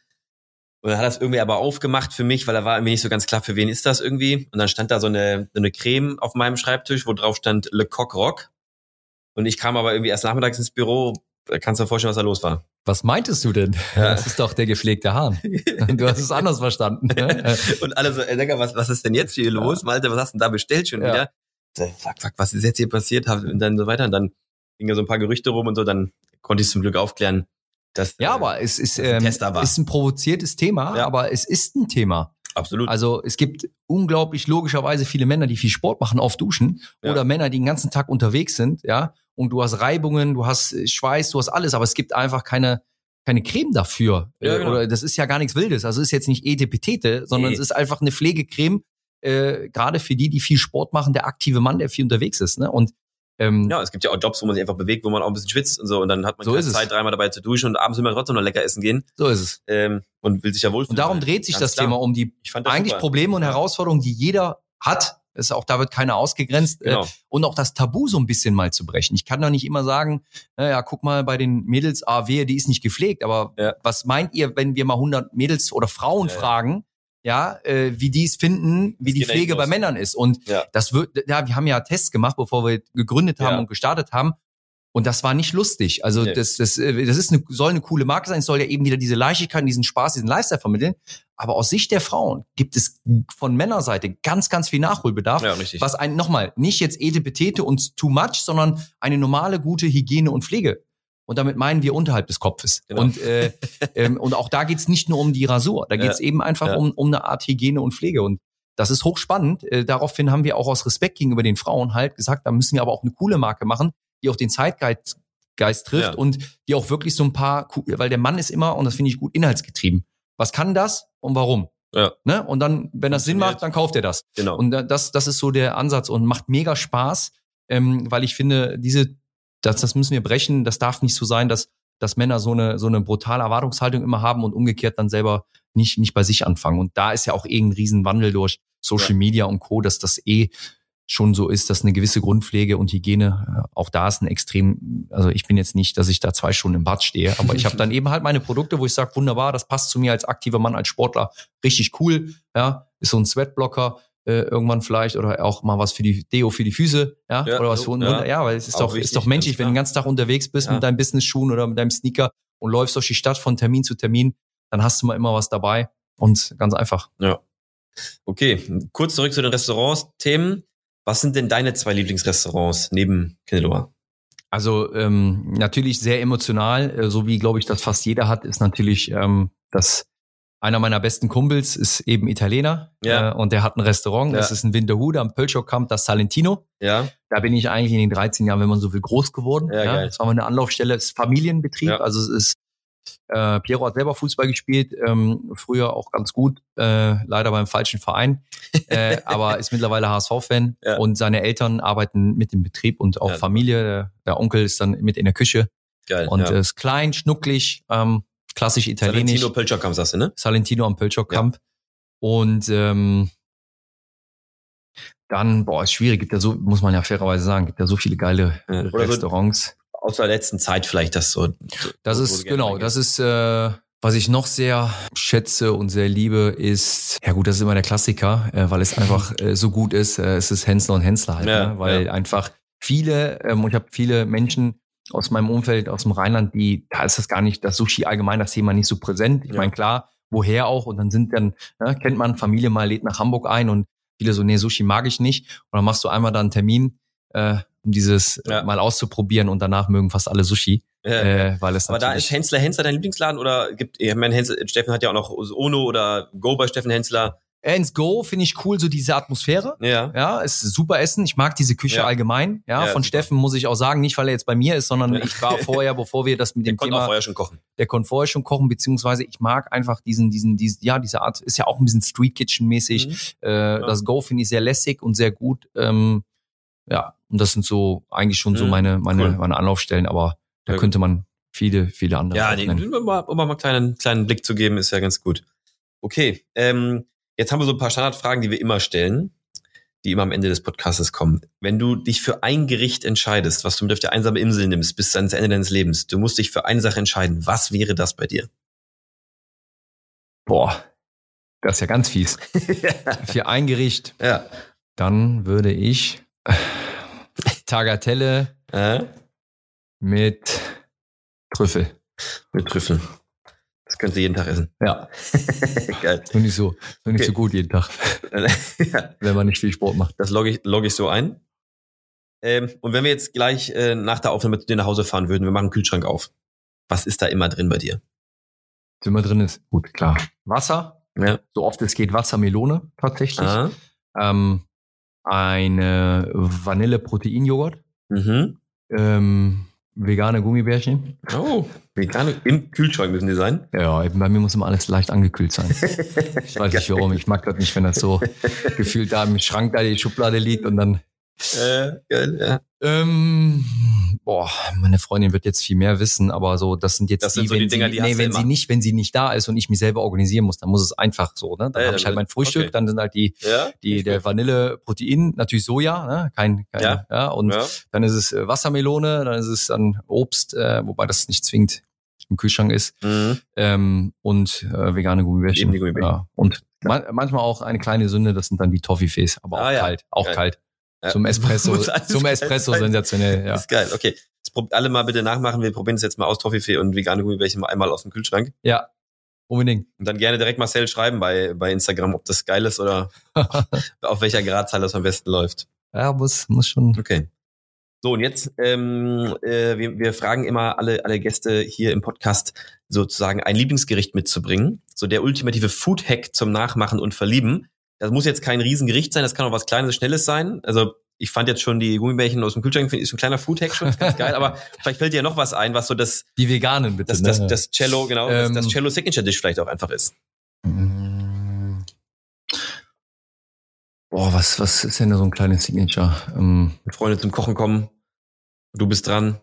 und dann hat das irgendwie aber aufgemacht für mich, weil da war irgendwie nicht so ganz klar, für wen ist das irgendwie. Und dann stand da so eine, so eine Creme auf meinem Schreibtisch, wo drauf stand Le Coq Rock. Und ich kam aber irgendwie erst nachmittags ins Büro. Da kannst du dir vorstellen, was da los war. Was meintest du denn? Ja. Das ist doch der gepflegte Hahn. Du hast es anders verstanden. Ne? und alle so, Digga, was, was ist denn jetzt hier los? Ja. Malte, was hast du denn da bestellt schon ja. wieder? Fuck, fuck, was ist jetzt hier passiert? Und dann so weiter. Und dann gingen ja so ein paar Gerüchte rum und so. Dann konnte ich es zum Glück aufklären Das, Ja, äh, aber es ist, ein ähm, war. ist ein provoziertes Thema, Ja. aber es ist ein Thema. Absolut. Also es gibt unglaublich logischerweise viele Männer, die viel Sport machen, auf Duschen Ja. oder Männer, die den ganzen Tag unterwegs sind, ja. Und du hast Reibungen, du hast äh, Schweiß, du hast alles, aber es gibt einfach keine keine Creme dafür. Ja, Äh, genau. Oder das ist ja gar nichts Wildes. Also es ist jetzt nicht Etepetete, sondern Nee. es ist einfach eine Pflegecreme, äh, gerade für die, die viel Sport machen, der aktive Mann, der viel unterwegs ist. Ne? Und ähm, ja, es gibt ja auch Jobs, wo man sich einfach bewegt, wo man auch ein bisschen schwitzt und so. Und dann hat man So. Zeit, dreimal dabei zu duschen und abends will man trotzdem noch lecker essen gehen so ist es. ähm, und will sich ja wohlfühlen. Und darum dreht sich Ganz das klar. Thema um die Ich fand das eigentlich super. Probleme und Herausforderungen, die jeder hat. Ist auch, da wird keiner ausgegrenzt. Äh, Genau. und auch das Tabu so ein bisschen mal zu brechen. Ich kann doch nicht immer sagen, naja, guck mal bei den Mädels, ah, wehe, die ist nicht gepflegt. Aber Ja. was meint ihr, wenn wir mal 100 Mädels oder Frauen ja. fragen, ja, äh, wie die es finden, wie Das die Pflege bei. Männern ist? Und Ja. das wird, ja, wir haben ja Tests gemacht, bevor wir gegründet haben Ja. und gestartet haben. Und das war nicht lustig. Also Nee. das, das, äh, das ist eine, soll eine coole Marke sein. Es soll ja eben wieder diese Leichtigkeit, diesen Spaß, diesen Lifestyle vermitteln. Aber aus Sicht der Frauen gibt es von Männerseite ganz, ganz viel Nachholbedarf. Ja, richtig. Was ein, nochmal, nicht jetzt Etepetete und too much, sondern eine normale, gute Hygiene und Pflege. Und damit meinen wir unterhalb des Kopfes. Genau. Und, äh, ähm, und auch da geht's nicht nur um die Rasur. Da Ja. geht's eben einfach Ja. um, um eine Art Hygiene und Pflege. Und das ist hochspannend. Äh, daraufhin haben wir auch aus Respekt gegenüber den Frauen halt gesagt, da müssen wir aber auch eine coole Marke machen, die auch den Zeitgeist Geist trifft Ja. und die auch wirklich so ein paar, weil der Mann ist immer, und das finde ich gut, inhaltsgetrieben. Was kann das und warum? Ja. Ne? Und dann, wenn das Sinn macht, dann kauft er das. genau. Und da- das, das ist so der Ansatz und macht mega Spaß, ähm, weil ich finde, diese, das, das müssen wir brechen. Das darf nicht so sein, dass, dass Männer so eine, so eine brutale Erwartungshaltung immer haben und umgekehrt dann selber nicht, nicht bei sich anfangen. Und da ist ja auch eh ein Riesenwandel durch Social Ja. Media und Co., dass das eh schon so ist, dass eine gewisse Grundpflege und Hygiene, äh, auch da ist ein extrem, also ich bin jetzt nicht, dass ich da zwei Stunden im Bad stehe, aber ich habe dann eben halt meine Produkte, wo ich sage, wunderbar, das passt zu mir als aktiver Mann, als Sportler, richtig cool, ja, ist so ein Sweatblocker, äh, irgendwann vielleicht oder auch mal was für die Deo für die Füße, ja, Ja, oder was für unten ja. Ja, weil es ist Auch doch, wichtig, ist doch menschlich, wenn du den ganzen Tag unterwegs bist Ja. mit deinem Business-Schuhen oder mit deinem Sneaker und läufst durch die Stadt von Termin zu Termin, dann hast du mal immer was dabei und ganz einfach. Okay, kurz zurück zu den Restaurants-Themen. Was sind denn deine zwei Lieblingsrestaurants neben Kindeloa? Also ähm, natürlich sehr emotional, äh, so wie glaube ich das fast jeder hat, ist natürlich ähm, das einer meiner besten Kumpels ist eben Italiener Ja. äh, und der hat ein Restaurant, Ja. das ist in Winterhude am Pölchow-Kamp, das Salentino. Ja, Da bin ich eigentlich in den 13 Jahren, wenn man so will, groß geworden. Ja, geil. Das war meine Anlaufstelle, es ist Familienbetrieb, Ja. also es ist äh, Piero hat selber Fußball gespielt, ähm, früher auch ganz gut, äh, leider beim falschen Verein, äh, aber ist mittlerweile HSV-Fan Ja. und seine Eltern arbeiten mit dem Betrieb und auch Ja. Familie. Der, Onkel ist dann mit in der Küche geil. und ja. ist klein, schnucklig, ähm, klassisch italienisch. Salentino Pölchokam sagst du, ne? Salentino am Pölchow-Kamp. Und ähm, dann, boah, ist schwierig, gibt ja so, muss man ja fairerweise sagen, gibt ja so viele geile Ja. Oder so- Restaurants. Aus der letzten Zeit vielleicht das so. Das wo ist, genau, das ist, äh, was ich noch sehr schätze und sehr liebe, ist, ja gut, das ist immer der Klassiker, äh, weil es einfach äh, so gut ist, äh, es ist Hensler und Hensler halt, Ja, ne? weil ja. einfach viele, ähm, und ich habe viele Menschen aus meinem Umfeld, aus dem Rheinland, die, da ist das gar nicht, das Sushi allgemein, das Thema nicht so präsent. Ich Ja. meine, klar, woher auch, und dann sind dann, ne, kennt man, Familie mal lädt nach Hamburg ein und viele so, nee, Sushi mag ich nicht. Und dann machst du einmal da einen Termin, äh, um dieses Ja. äh, mal auszuprobieren und danach mögen fast alle Sushi, Ja. äh, weil es Aber da ist Hensler Hensler dein Lieblingsladen oder gibt, ich meine, Hensler, Steffen hat ja auch noch Ono oder Go bei Steffen Hensler. Ends Go finde ich cool, so diese Atmosphäre. Ja. Ja, ist super Essen. Ich mag diese Küche Ja. allgemein. Ja, Ja, von super. Steffen muss ich auch sagen, nicht weil er jetzt bei mir ist, sondern Ja. ich war vorher, bevor wir das mit Der dem konnte auch Thema, vorher schon kochen. der konnte vorher schon kochen, beziehungsweise ich mag einfach diesen, diesen, diesen, ja, diese Art, ist ja auch ein bisschen Street Kitchen mäßig. Mhm. Äh, Das Go finde ich sehr lässig und sehr gut. Ähm, ja, und das sind so eigentlich schon so Mhm. meine, meine, Cool. meine Anlaufstellen, aber da Ja, könnte man viele, viele andere Ja, nee, um mal, um mal einen kleinen, kleinen Blick zu geben, ist ja ganz gut. Okay, ähm, jetzt haben wir so ein paar Standardfragen, die wir immer stellen, die immer am Ende des Podcasts kommen. Wenn du dich für ein Gericht entscheidest, was du mit auf die einsame Insel nimmst, bis ans Ende deines Lebens, du musst dich für eine Sache entscheiden. Was wäre das bei dir? Boah, das ist ja ganz fies. Für ein Gericht, ja. dann würde ich Tagatelle Äh? mit Trüffel. Mit Trüffeln. Das könnt ihr jeden Tag essen. Ja, Geil. nur nicht so, nur nicht Okay. so gut jeden Tag, ja, wenn man nicht viel Sport macht. das logge ich, logge ich so ein. Ähm, und wenn wir jetzt gleich äh, nach der Aufnahme zu dir nach Hause fahren würden, wir machen den Kühlschrank auf. Was ist da immer drin bei dir? Was immer drin ist, gut, klar. Wasser, Ja. so oft es geht Wassermelone tatsächlich. Ah. Ähm, eine Vanille-Protein-Joghurt, Mhm. ähm, vegane Gummibärchen. Oh, vegane im Kühlschrank müssen die sein. Ja, bei mir muss immer alles leicht angekühlt sein. Ich weiß nicht warum. Ich mag das nicht, wenn das so gefühlt da im Schrank da die Schublade liegt und dann. Äh, geil, ja. Ähm, boah, meine Freundin wird jetzt viel mehr wissen, aber so, das sind jetzt Das sind so die wenn Dinger, sie, die hast nee, wenn immer. sie nicht, wenn sie nicht da ist und ich mich selber organisieren muss, dann muss es einfach so, ne? Dann Ja, habe ich halt mein wird- Frühstück, okay. dann sind halt die, Ja? die der Vanille Protein, natürlich Soja, ne? Kein, kein Ja. ja. und ja. dann ist es äh, Wassermelone, dann ist es dann Obst, äh, wobei das nicht zwingend im Kühlschrank ist. Mhm. ähm, und äh, vegane Gummibärchen. Die. Ja. Und man, manchmal auch eine kleine Sünde, das sind dann die Toffifees, aber auch Ah, kalt, auch kalt. Zum Espresso, zum Espresso sein. sensationell, ja. Das ist geil, okay. Alle mal bitte nachmachen. Wir probieren es jetzt mal aus, Toffifee und vegane Gummibärchen mal einmal aus dem Kühlschrank. Ja, unbedingt. Und dann gerne direkt Marcel schreiben bei, bei Instagram, ob das geil ist oder auf welcher Gradzahl das am besten läuft. ja, muss, muss schon. Okay. So, und jetzt, ähm, äh, wir, wir fragen immer alle, alle Gäste hier im Podcast sozusagen ein Lieblingsgericht mitzubringen. So der ultimative Food-Hack zum Nachmachen und Verlieben. Das muss jetzt kein Riesengericht sein, das kann auch was Kleines, Schnelles sein. Also ich fand jetzt schon die Gummibärchen aus dem Kühlschrank, finde ich, ist ein kleiner Food-Hack schon, ist ganz geil, aber vielleicht fällt dir ja noch was ein, was so das, Die Veganen bitte. das, ne? das, das Cello, genau, das, Ähm, das Cello Signature Dish vielleicht auch einfach ist. Mm. Boah, was, was ist denn da so ein kleines Signature? Ähm, Freunde zum Kochen kommen, du bist dran.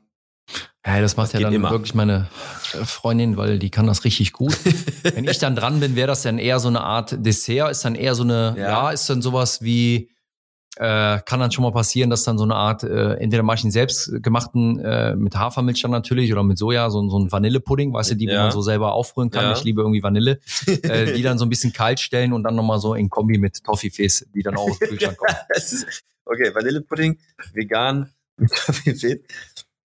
Ja, das macht Das ja dann immer. wirklich meine äh, Freundin, weil die kann das richtig gut. Wenn ich dann dran bin, wäre das dann eher so eine Art Dessert, ist dann eher so eine, Ja. ja, ist dann sowas wie, äh, kann dann schon mal passieren, dass dann so eine Art, äh, entweder mache ich einen selbstgemachten äh, mit Hafermilch dann natürlich oder mit Soja, so, so ein Vanillepudding, weißt du, die Ja. man so selber aufrühren kann. Ja. Ich liebe irgendwie Vanille. äh, die dann so ein bisschen kalt stellen und dann nochmal so in Kombi mit Toffifees, die dann auch aus dem Kühlschrank kommen. Okay, Vanillepudding, vegan, mit Toffifee.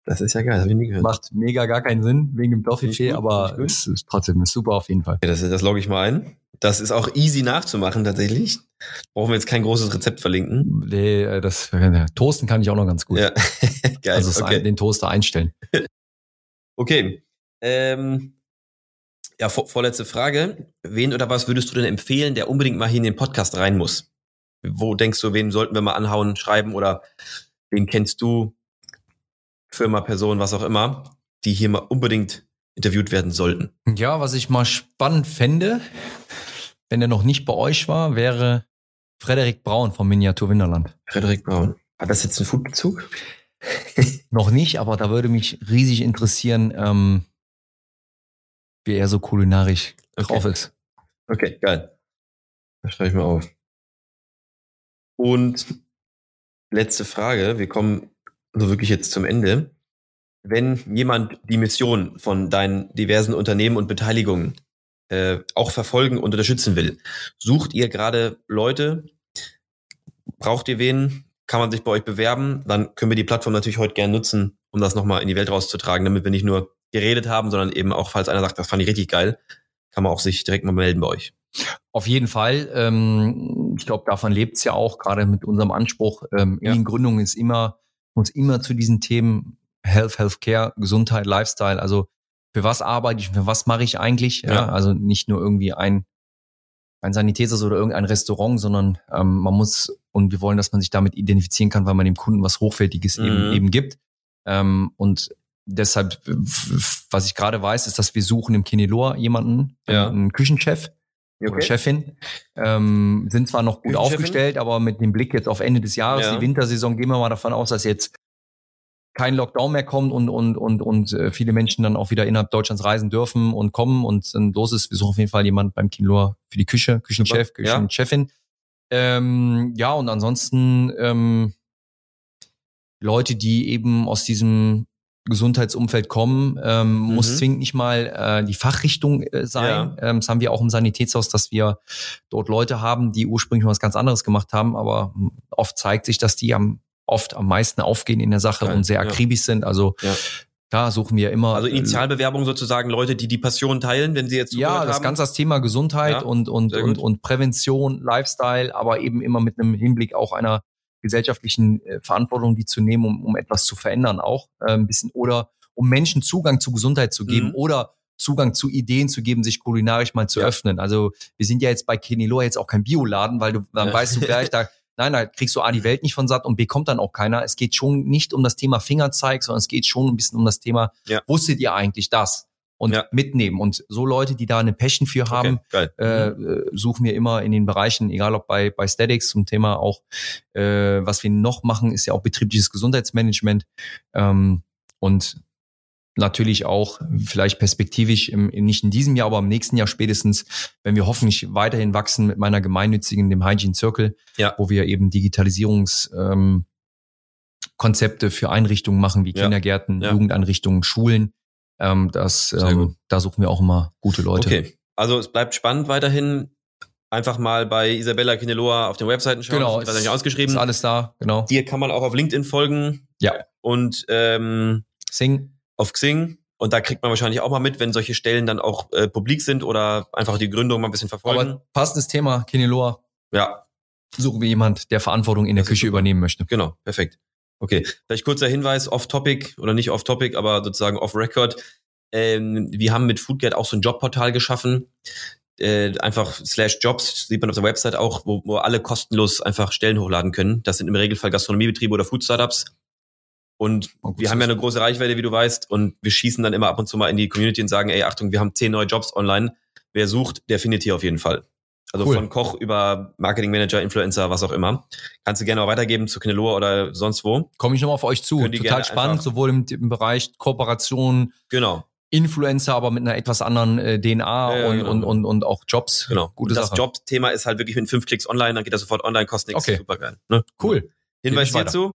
Das ist ja geil, das habe ich nie gehört. Macht mega gar keinen Sinn wegen dem gut, aber es ist trotzdem ist super auf jeden Fall. Okay, das, das logge ich mal ein. Das ist auch easy nachzumachen tatsächlich. Brauchen wir jetzt kein großes Rezept verlinken. Nee, äh, das Toasten kann ich auch noch ganz gut. Ja, geil. also okay. ein, den Toaster einstellen. okay. Ähm, ja, vor, vorletzte Frage. Wen oder was würdest du denn empfehlen, der unbedingt mal hier in den Podcast rein muss? Wo denkst du, wen sollten wir mal anhauen, schreiben oder wen kennst du? Firma, Person, was auch immer, die hier mal unbedingt interviewt werden sollten. Ja, was ich mal spannend fände, wenn er noch nicht bei euch war, wäre Frederik Braun vom Miniatur Winterland. Frederik Braun. Hat das jetzt einen Foodbezug? Noch nicht, aber da würde mich riesig interessieren, ähm, wie er so kulinarisch Okay. drauf ist. Okay, geil. Das schreibe ich mal auf. Und letzte Frage. Wir kommen so wirklich jetzt zum Ende. Wenn jemand die Mission von deinen diversen Unternehmen und Beteiligungen äh, auch verfolgen und unterstützen will, sucht ihr gerade Leute? Braucht ihr wen? Kann man sich bei euch bewerben? Dann können wir die Plattform natürlich heute gerne nutzen, um das nochmal in die Welt rauszutragen, damit wir nicht nur geredet haben, sondern eben auch, falls einer sagt, das fand ich richtig geil, kann man auch sich direkt mal melden bei euch. Auf jeden Fall. Ähm, ich glaube, davon lebt's ja auch, gerade mit unserem Anspruch. Ähm, Ja. In Gründung ist immer, uns immer zu diesen Themen Health, Healthcare, Gesundheit, Lifestyle. Also für was arbeite ich, für was mache ich eigentlich? Ja. Ja. Also nicht nur irgendwie ein, ein Sanitätshaus oder irgendein Restaurant, sondern ähm, man muss, und wir wollen, dass man sich damit identifizieren kann, weil man dem Kunden was Hochwertiges eben, Mhm. eben gibt. Ähm, und deshalb, was ich gerade weiß, ist, dass wir suchen im Kinelor jemanden, Ja. einen Küchenchef oder Chefin. Ähm, sind zwar noch gut Küchenchefin? aufgestellt, aber mit dem Blick jetzt auf Ende des Jahres, Ja. die Wintersaison, gehen wir mal davon aus, dass jetzt kein Lockdown mehr kommt und und und und äh, viele Menschen dann auch wieder innerhalb Deutschlands reisen dürfen und kommen und dann los ist. Wir suchen auf jeden Fall jemand beim Kinlor für die Küche, Küchenchef, Super, ja. Küchenchefin. Ähm, ja und ansonsten ähm, Leute, die eben aus diesem Gesundheitsumfeld kommen, ähm, Mhm. muss zwingend nicht mal äh, die Fachrichtung äh, sein. Ähm, das haben wir auch im Sanitätshaus, dass wir dort Leute haben, die ursprünglich mal was ganz anderes gemacht haben, aber oft zeigt sich, dass die am oft am meisten aufgehen in der Sache Geil, und sehr ja. akribisch sind. Also Ja. da suchen wir immer. Also Initialbewerbung sozusagen Leute, die die Passion teilen, wenn sie jetzt ja, das haben. ganze das Thema Gesundheit Ja, und und und, und Prävention, Lifestyle, aber eben immer mit einem Hinblick auch einer gesellschaftlichen äh, Verantwortung, die zu nehmen, um, um etwas zu verändern auch äh, ein bisschen oder um Menschen Zugang zu Gesundheit zu geben Mhm. oder Zugang zu Ideen zu geben, sich kulinarisch mal zu Ja. öffnen. Also wir sind ja jetzt bei Kenilo jetzt auch kein Bioladen, weil du dann Ja. weißt du gleich, da nein, da kriegst du A die Welt nicht von satt und B kommt dann auch keiner. Es geht schon nicht um das Thema Fingerzeig, sondern es geht schon ein bisschen um das Thema, Ja. wusstet ihr eigentlich das? Und Ja. mitnehmen. Und so Leute, die da eine Passion für haben, okay, äh, äh, suchen wir immer in den Bereichen, egal ob bei, bei Statics zum Thema auch, äh, was wir noch machen, ist ja auch betriebliches Gesundheitsmanagement ähm, und natürlich auch vielleicht perspektivisch im, nicht in diesem Jahr, aber im nächsten Jahr spätestens, wenn wir hoffentlich weiterhin wachsen mit meiner gemeinnützigen, dem Hygiene Circle, Ja. wo wir eben Digitalisierungs ähm, Konzepte für Einrichtungen machen, wie. Kindergärten, Ja. Jugendeinrichtungen, Schulen. Ähm, das, ähm, da suchen wir auch immer gute Leute. Okay, also es bleibt spannend weiterhin. Einfach mal bei Isabella Kineloa auf den Webseiten schauen. Genau, das ist nicht ausgeschrieben. Ist alles da, genau. Dir kann man auch auf LinkedIn folgen. Ja. Und ähm, Sing. auf Xing. Und da kriegt man wahrscheinlich auch mal mit, wenn solche Stellen dann auch äh, publik sind oder einfach die Gründung mal ein bisschen verfolgen. Aber passendes Thema, Kineloa. ja, Suchen wir jemand, der Verantwortung in der Das ist Küche super. übernehmen möchte. genau, perfekt. Okay, vielleicht kurzer Hinweis, off-topic oder nicht off-topic, aber sozusagen off-record. Ähm, wir haben mit Foodgate auch so ein Jobportal geschaffen. Äh, einfach slash Jobs, sieht man auf der Website auch, wo, wo alle kostenlos einfach Stellen hochladen können. Das sind im Regelfall Gastronomiebetriebe oder Food-Startups. Und Oh, wir haben ja eine große Reichweite, wie du weißt, und wir schießen dann immer ab und zu mal in die Community und sagen, ey, Achtung, wir haben zehn neue Jobs online. Wer sucht, der findet hier auf jeden Fall. Also Cool. von Koch über Marketingmanager, Influencer, was auch immer. Kannst du gerne auch weitergeben zu Knelloa oder sonst wo. Komme ich nochmal auf euch zu. Total spannend, sowohl im, im Bereich Kooperation, Genau, Influencer, aber mit einer etwas anderen äh, DNA Ja, ja, und, genau. und, und, und auch Jobs. genau. Gute und das Sache. Jobthema ist halt wirklich mit fünf Klicks online, dann geht das sofort online, kostet nichts. Okay. Super geil. Ne? Cool. Hinweis Geht weiter. hierzu.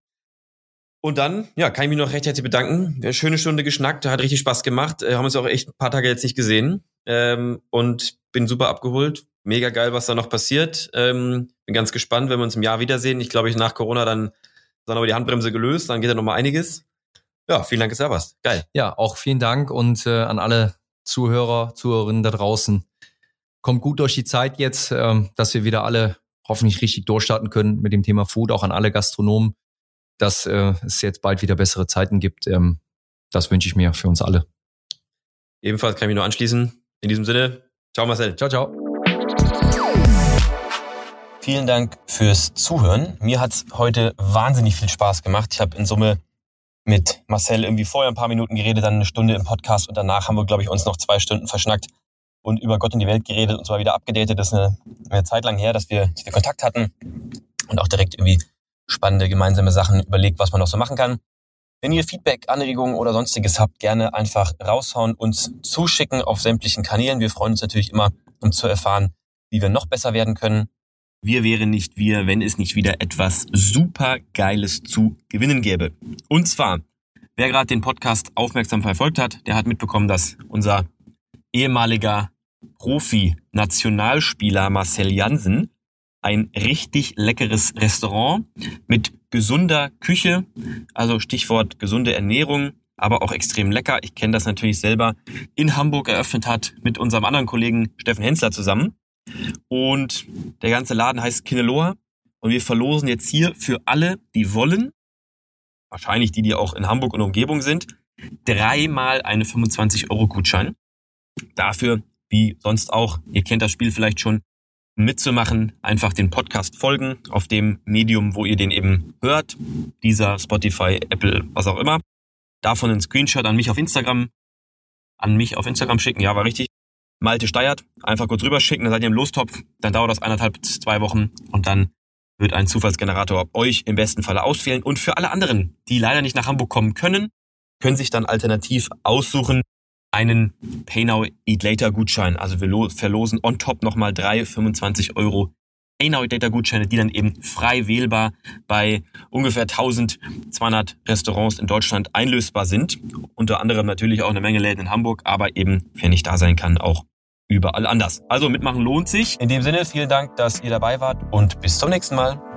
Und dann, ja, kann ich mich noch recht herzlich bedanken. Schöne Stunde geschnackt, hat richtig Spaß gemacht. Äh, haben uns auch echt ein paar Tage jetzt nicht gesehen. Ähm, und bin super abgeholt. Mega geil, was da noch passiert. Ähm, bin ganz gespannt, wenn wir uns im Jahr wiedersehen. Ich glaube, ich nach Corona dann dann aber die Handbremse gelöst, dann geht da noch mal einiges. Ja, vielen Dank, warst. Geil. Ja, auch vielen Dank und äh, an alle Zuhörer, Zuhörerinnen da draußen. Kommt gut durch die Zeit jetzt, ähm, dass wir wieder alle hoffentlich richtig durchstarten können mit dem Thema Food, auch an alle Gastronomen, dass äh, es jetzt bald wieder bessere Zeiten gibt. Ähm, das wünsche ich mir für uns alle. Ebenfalls kann ich mich nur anschließen. In diesem Sinne, ciao Marcel. Ciao, ciao. Vielen Dank fürs Zuhören. Mir hat's heute wahnsinnig viel Spaß gemacht. Ich habe in Summe mit Marcel irgendwie vorher ein paar Minuten geredet, dann eine Stunde im Podcast und danach haben wir, glaube ich, uns noch zwei Stunden verschnackt und über Gott und die Welt geredet und zwar wieder abgedatet. Das ist eine, eine Zeit lang her, dass wir, dass wir Kontakt hatten und auch direkt irgendwie spannende gemeinsame Sachen überlegt, was man noch so machen kann. Wenn ihr Feedback, Anregungen oder sonstiges habt, gerne einfach raushauen, uns zuschicken auf sämtlichen Kanälen. Wir freuen uns natürlich immer, um zu erfahren, wie wir noch besser werden können. Wir wären nicht wir, wenn es nicht wieder etwas super Geiles zu gewinnen gäbe. Und zwar, wer gerade den Podcast aufmerksam verfolgt hat, der hat mitbekommen, dass unser ehemaliger Profi-Nationalspieler Marcel Jansen ein richtig leckeres Restaurant mit gesunder Küche, also Stichwort gesunde Ernährung, aber auch extrem lecker. Ich kenne das natürlich selber in Hamburg eröffnet hat mit unserem anderen Kollegen Steffen Hensler zusammen. Und der ganze Laden heißt Kineloa. Und wir verlosen jetzt hier für alle, die wollen, wahrscheinlich die, die auch in Hamburg und Umgebung sind, dreimal eine 25-Euro-Gutschein. Dafür, wie sonst auch, ihr kennt das Spiel vielleicht schon, mitzumachen, einfach den Podcast folgen auf dem Medium, wo ihr den eben hört. Dieser Spotify, Apple, was auch immer. Davon einen Screenshot an mich auf Instagram, an mich auf Instagram schicken, ja, war richtig. Malte Steiert, einfach kurz rüberschicken, dann seid ihr im Lostopf, dann dauert das eineinhalb, bis zwei Wochen und dann wird ein Zufallsgenerator euch im besten Falle auswählen. Und für alle anderen, die leider nicht nach Hamburg kommen können, können sich dann alternativ aussuchen, einen Pay Now Eat Later Gutschein. Also wir lo- verlosen on top nochmal drei 25 Euro Pay Now Eat Later Gutscheine, die dann eben frei wählbar bei ungefähr 1200 Restaurants in Deutschland einlösbar sind. Unter anderem natürlich auch eine Menge Läden in Hamburg, aber eben, wer nicht da sein kann, auch überall anders. Also mitmachen lohnt sich. In dem Sinne, vielen Dank, dass ihr dabei wart und bis zum nächsten Mal.